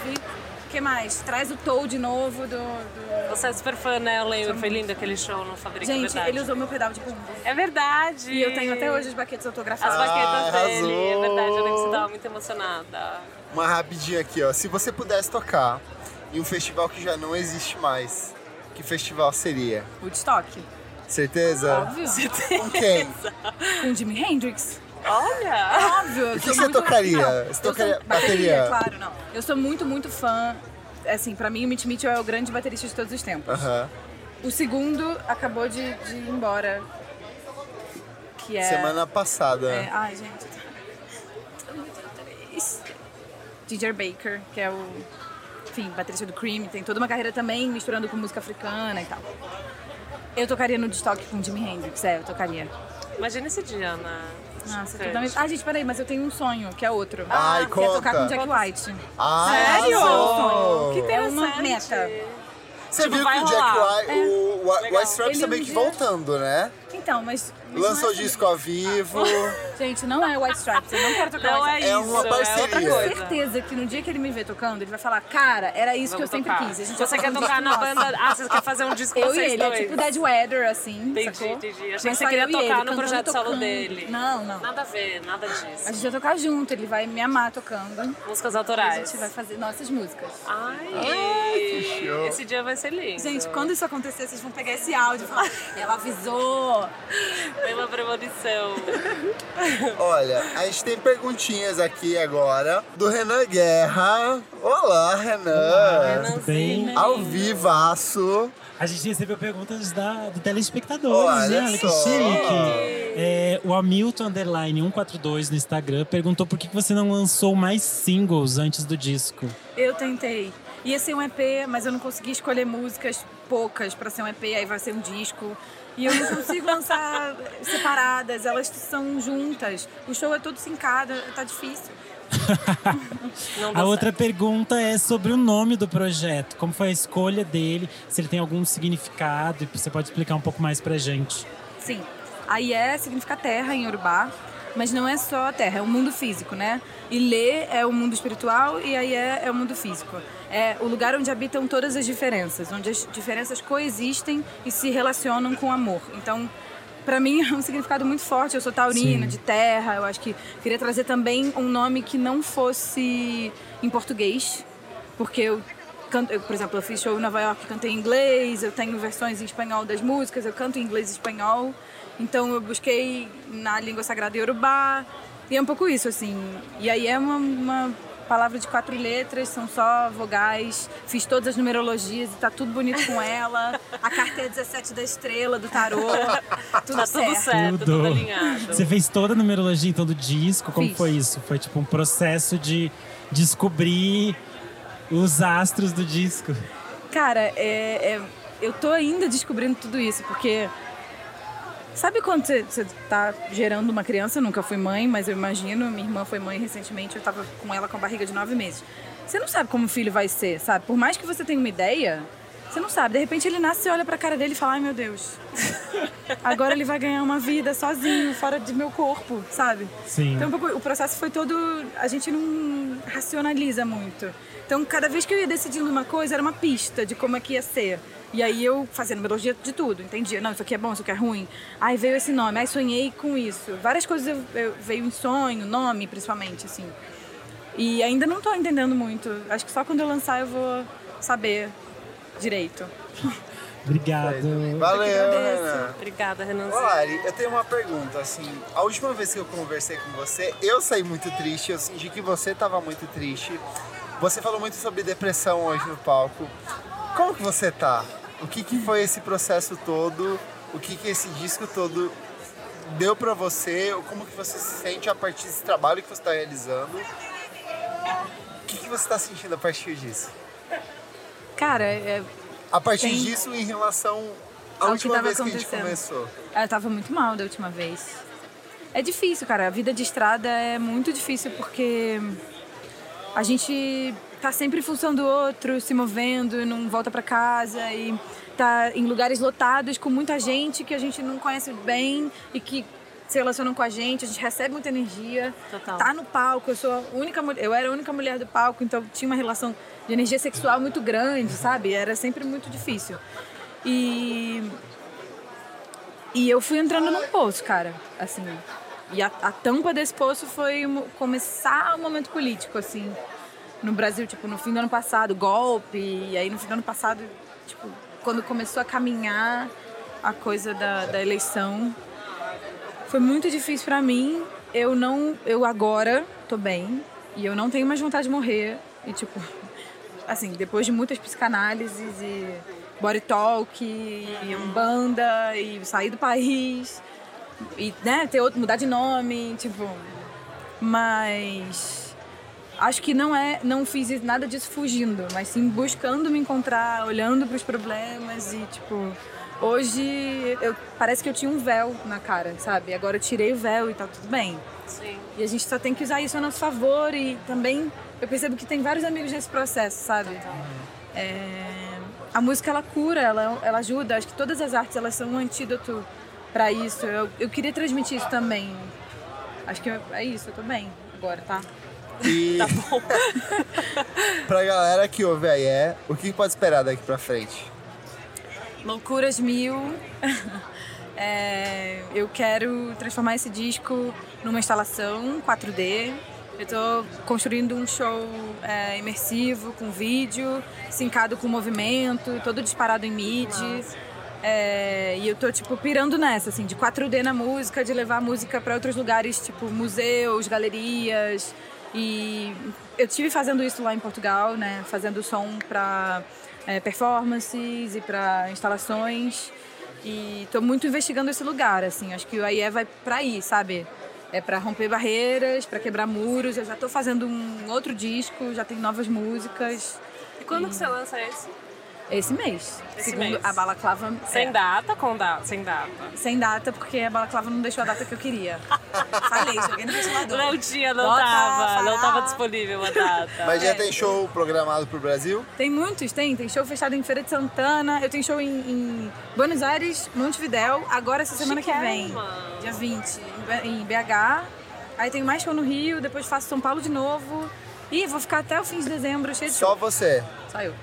O que mais? Traz o Toad de novo do... do- Você é super fã, né? Eu lembro. Foi lindo aquele show no Fabrique, é Gente, verdade. ele usou meu pedal de bumbo. É verdade. E eu tenho até hoje as baquetes As autografadas. baquetas Ah, dele. É verdade, eu lembro que você tava muito emocionada. Uma rapidinha aqui, ó. Se você pudesse tocar em um festival que já não existe mais, que festival seria? Woodstock. Certeza? Óbvio. Com quem? Com Jimi Hendrix. Olha! Óbvio. O que você muito- tocaria? Não, Você eu sou- tocaria bateria? bateria? claro, não. Eu sou muito, muito fã. Assim, pra mim o Mitch Mitchell é o grande baterista de todos os tempos. Aham. O segundo acabou de, de ir embora. Que é. Semana passada. é ai, gente. Tô muito triste. Ginger Baker, que é o. Enfim, baterista do Cream, tem toda uma carreira também misturando com música africana e tal. Eu tocaria no Destock com Jimi Hendrix, é, eu tocaria. Imagina esse dia, Ana. Nossa, totalmente. Ah, gente, peraí, mas eu tenho um sonho, que é outro. Ai, que é tocar com conta. Jack White. Ah, Sério? arrasou. Que É uma interessante. meta. Você Tipo, viu que o Jack. White, o, o Legal. White Stripes Ele tá meio que voltando, né? Então, mas. Não é disco ao vivo. Gente, não é White Stripes, eu não quero tocar Não White é Stripes. isso, É uma é parceria. outra Tenho certeza que no dia que ele me ver tocando, ele vai falar, cara, era isso Vamos que eu sempre tocar. quis. A gente Você vai quer um tocar disco na nosso. banda... Ah, você quer fazer um disco Eu e vocês ele, é dois. tipo Dead Weather, assim, Entendi, sacou? entendi. Achei Mas que você só queria eu e ele, tocar no cantando, projeto solo tocando. dele. Não, não. Nada a ver, nada A disso. gente vai tocar junto, ele vai me amar tocando. Músicas A autorais. gente vai fazer nossas músicas. Ai, show. esse dia vai ser lindo. Gente, quando isso acontecer, vocês vão pegar esse áudio e falar, ela avisou. Tem uma premonição. Olha, a gente tem perguntinhas aqui agora do Renan Guerra. Olá, Renan. Tudo bem? Ao vivaço. A gente recebeu perguntas da, do telespectadores, Olha né? Olha que chique. É, o Hamilton Underline 142 no Instagram perguntou por que que você não lançou mais singles antes do disco. Eu tentei. Ia ser um EP, mas eu não consegui escolher músicas poucas pra ser um EP, aí vai ser um disco. E eu não consigo lançar separadas, elas são juntas. O show é todo sincado, tá difícil. A outra certo. pergunta é sobre o nome do projeto. Como foi a escolha dele? Se ele tem algum significado? E você pode explicar um pouco mais pra gente. Sim, a Ié significa terra em Urubá, mas não é só a terra, é o mundo físico, né? Ilê é o mundo espiritual e a Ié é o mundo físico. É o lugar onde habitam todas as diferenças, onde as diferenças coexistem e se relacionam com amor. Então, para mim *laughs* é um significado muito forte. Eu sou taurina, Sim. de terra. Eu acho que queria trazer também um nome que não fosse em português, porque eu canto, eu, por exemplo, eu fiz show em Nova York, cantei em inglês, eu tenho versões em espanhol das músicas, eu canto em inglês e espanhol. Então eu busquei na língua sagrada iorubá. E é um pouco isso, assim. E aí é uma, uma palavra de quatro letras, são só vogais. Fiz todas as numerologias e tá tudo bonito com ela. A carta é 17 da estrela, do tarô. Tudo Tá certo. tudo certo, tudo alinhado. Você fez toda a numerologia então do disco? Como Fiz. foi isso? Foi tipo um processo de descobrir os astros do disco. Cara, é, é- eu tô ainda descobrindo tudo isso, porque. Sabe quando você, tá gerando uma criança? Eu nunca fui mãe, mas eu imagino. Minha irmã foi mãe recentemente, eu tava com ela com a barriga de nove meses. Você não sabe como o filho vai ser, sabe? Por mais que você tenha uma ideia, você não sabe. De repente ele nasce, você olha pra cara dele e fala: ai meu Deus, *laughs* agora ele vai ganhar uma vida sozinho, fora de meu corpo, sabe? Sim. Então, o processo foi todo. A gente não racionaliza muito. Então, cada vez que eu ia decidindo uma coisa, era uma pista de como é que ia ser. E aí eu fazia numerologia de tudo, entendia. Não, isso aqui é bom, isso aqui é ruim. Aí veio esse nome, aí sonhei com isso. Várias coisas eu, eu- veio em sonho, nome principalmente, assim. E ainda não tô entendendo muito. Acho que só quando eu lançar eu vou saber direito. Obrigado. Valeu. Renan. Obrigada, Renanzinho. Ô, Ari, eu tenho uma pergunta, assim. A última vez que eu conversei com você, eu saí muito triste, eu senti que você tava muito triste. Você falou muito sobre depressão hoje no palco. Como que você tá? O que, que foi esse processo todo? O que, que esse disco todo deu pra você? Como que você se sente a partir desse trabalho que você tá realizando? O que, que você tá sentindo a partir disso? Cara, é, A partir Tem- disso em relação à Ao que última tava vez que a gente começou. Ela tava muito mal da última vez. É difícil, cara. A vida de estrada é muito difícil porque a gente tá sempre em função do outro, se movendo, não volta pra casa e tá em lugares lotados com muita gente que a gente não conhece bem e que se relacionam com a gente, a gente recebe muita energia. Total. Tá no palco, eu sou a única mulher, eu era a única mulher do palco, então tinha uma relação de energia sexual muito grande, sabe? Era sempre muito difícil. E e eu fui entrando num poço, cara, assim. E a, a tampa desse poço foi começar o momento político, assim, no Brasil, tipo, no fim do ano passado, golpe, e aí no fim do ano passado, tipo, quando começou a caminhar a coisa da, da eleição, foi muito difícil pra mim. Eu não, eu agora tô bem e eu não tenho mais vontade de morrer e tipo, *laughs* assim, depois de muitas psicanálises e body talk, e umbanda, e sair do país, e né, ter outro, mudar de nome, tipo. Mas acho que não é, não fiz nada disso fugindo, mas sim buscando me encontrar, olhando para os problemas e tipo, hoje eu parece que eu tinha um véu na cara, sabe? Agora eu tirei o véu e tá tudo bem. Sim. E a gente só tem que usar isso a nosso favor e também eu percebo que tem vários amigos nesse processo, sabe? É, a música ela cura, ela, ela ajuda. Acho que todas as artes elas são um antídoto para isso. Eu, eu queria transmitir isso também. Acho que é isso, eu tô bem agora, tá? E *laughs* Tá bom. *laughs* pra galera que ouve aí é, o que pode esperar daqui pra frente? Loucuras mil. *laughs* É, eu quero transformar esse disco numa instalação 4D. Eu estou construindo um show é, imersivo, com vídeo, sincado com movimento, todo disparado em MIDI. É, e eu tô, tipo, pirando nessa, assim, de 4D na música, de levar a música para outros lugares, tipo museus, galerias. E eu tive fazendo isso lá em Portugal, né? Fazendo som para performances e para instalações. E tô muito investigando esse lugar, assim. Acho que o AIE vai para aí, sabe? É para romper barreiras, para quebrar muros. Eu já tô fazendo um outro disco, já tem novas músicas. E quando que você lança esse? Esse mês. Esse segundo mês. a Balaclava. Sem é, data, com data? Sem data. Sem data, porque a Balaclava não deixou a data que eu queria. *laughs* Falei, joguei no ventilador. Não tinha, não Bota, tava. Não tava disponível a data. Mas já É. tem show programado pro Brasil? Tem muitos, tem. Tem show fechado em Feira de Santana. Eu tenho show em, em Buenos Aires, Montevidéu, agora essa semana que vem. Dia 20, em BH. Aí tenho mais show no Rio, depois faço São Paulo de novo. E vou ficar até o fim de dezembro cheio de Só show. você. Só eu.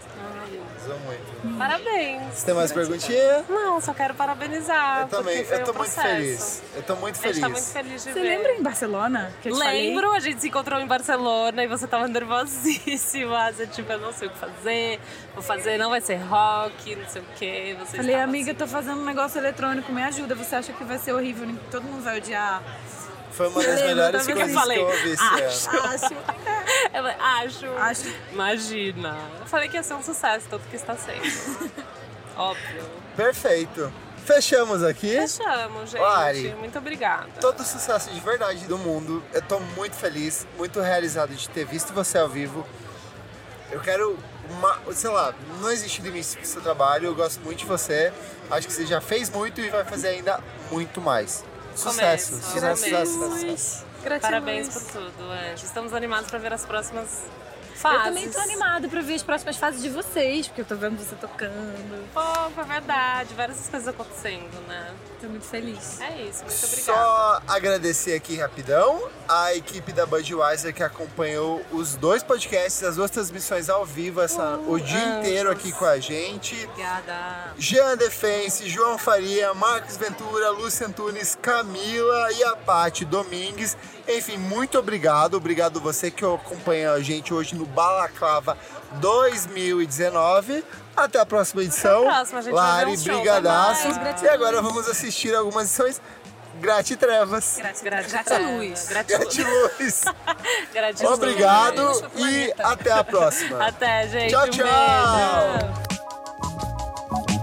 Arrasou muito. Parabéns. Você tem mais perguntinha? Não, só quero parabenizar. Eu também, eu tô um muito feliz. Eu tô muito A feliz. gente tá muito feliz de Você ver. lembra em Barcelona? Que eu te Lembro, a gente se encontrou em Barcelona e você tava nervosíssima. Você, *laughs* tipo, eu não sei o que fazer, vou fazer, não vai ser rock, não sei o que. Você Falei, amiga, assim. tô fazendo um negócio eletrônico, me ajuda. Você acha que vai ser horrível? Todo mundo vai odiar. Foi uma das melhores eu coisas falei, que eu ouvi esse acho. ano. Acho. *laughs* Eu falei, acho. Acho. Imagina. Eu falei que ia ser um sucesso, tanto que está sendo. *laughs* Óbvio. Perfeito. Fechamos aqui. Fechamos, gente. Lari. Muito obrigada. Todo o sucesso de verdade do mundo. Eu tô muito feliz, muito realizado de ter visto você ao vivo. Eu quero uma, sei lá, não existe limite pro seu trabalho. Eu gosto muito de você. Acho que você já fez muito e vai fazer ainda muito mais. Sucesso, Começo. sucesso, sucesso, sucesso. Gratiluz. Parabéns por tudo, Anjo. Estamos animados para ver as próximas Eu fases. também tô animada pra ver as próximas fases de vocês, porque eu tô vendo você tocando. Pô, é verdade. Várias coisas acontecendo, né? Tô muito feliz. É isso. Muito obrigada. Só agradecer aqui rapidão a equipe da Budweiser que acompanhou os dois podcasts, as duas transmissões ao vivo, essa, o dia anjos. inteiro aqui com a gente. Obrigada. Jean Defense, João Faria, Marcos Ventura, Lúcia Antunes, Camila e a Paty Domingues. Enfim, muito obrigado. Obrigado você que acompanha a gente hoje no Balaclava 2019. Até a próxima edição. Até a próxima, gente. Lari, um brigadaço. E agora vamos assistir algumas edições Gratitrevas. Gratiluz. Gratiluz. Gratiluz. *laughs* Gratiluz. Obrigado Beijo pro e planeta. até a próxima. Até, gente. Tchau, um tchau. beijo.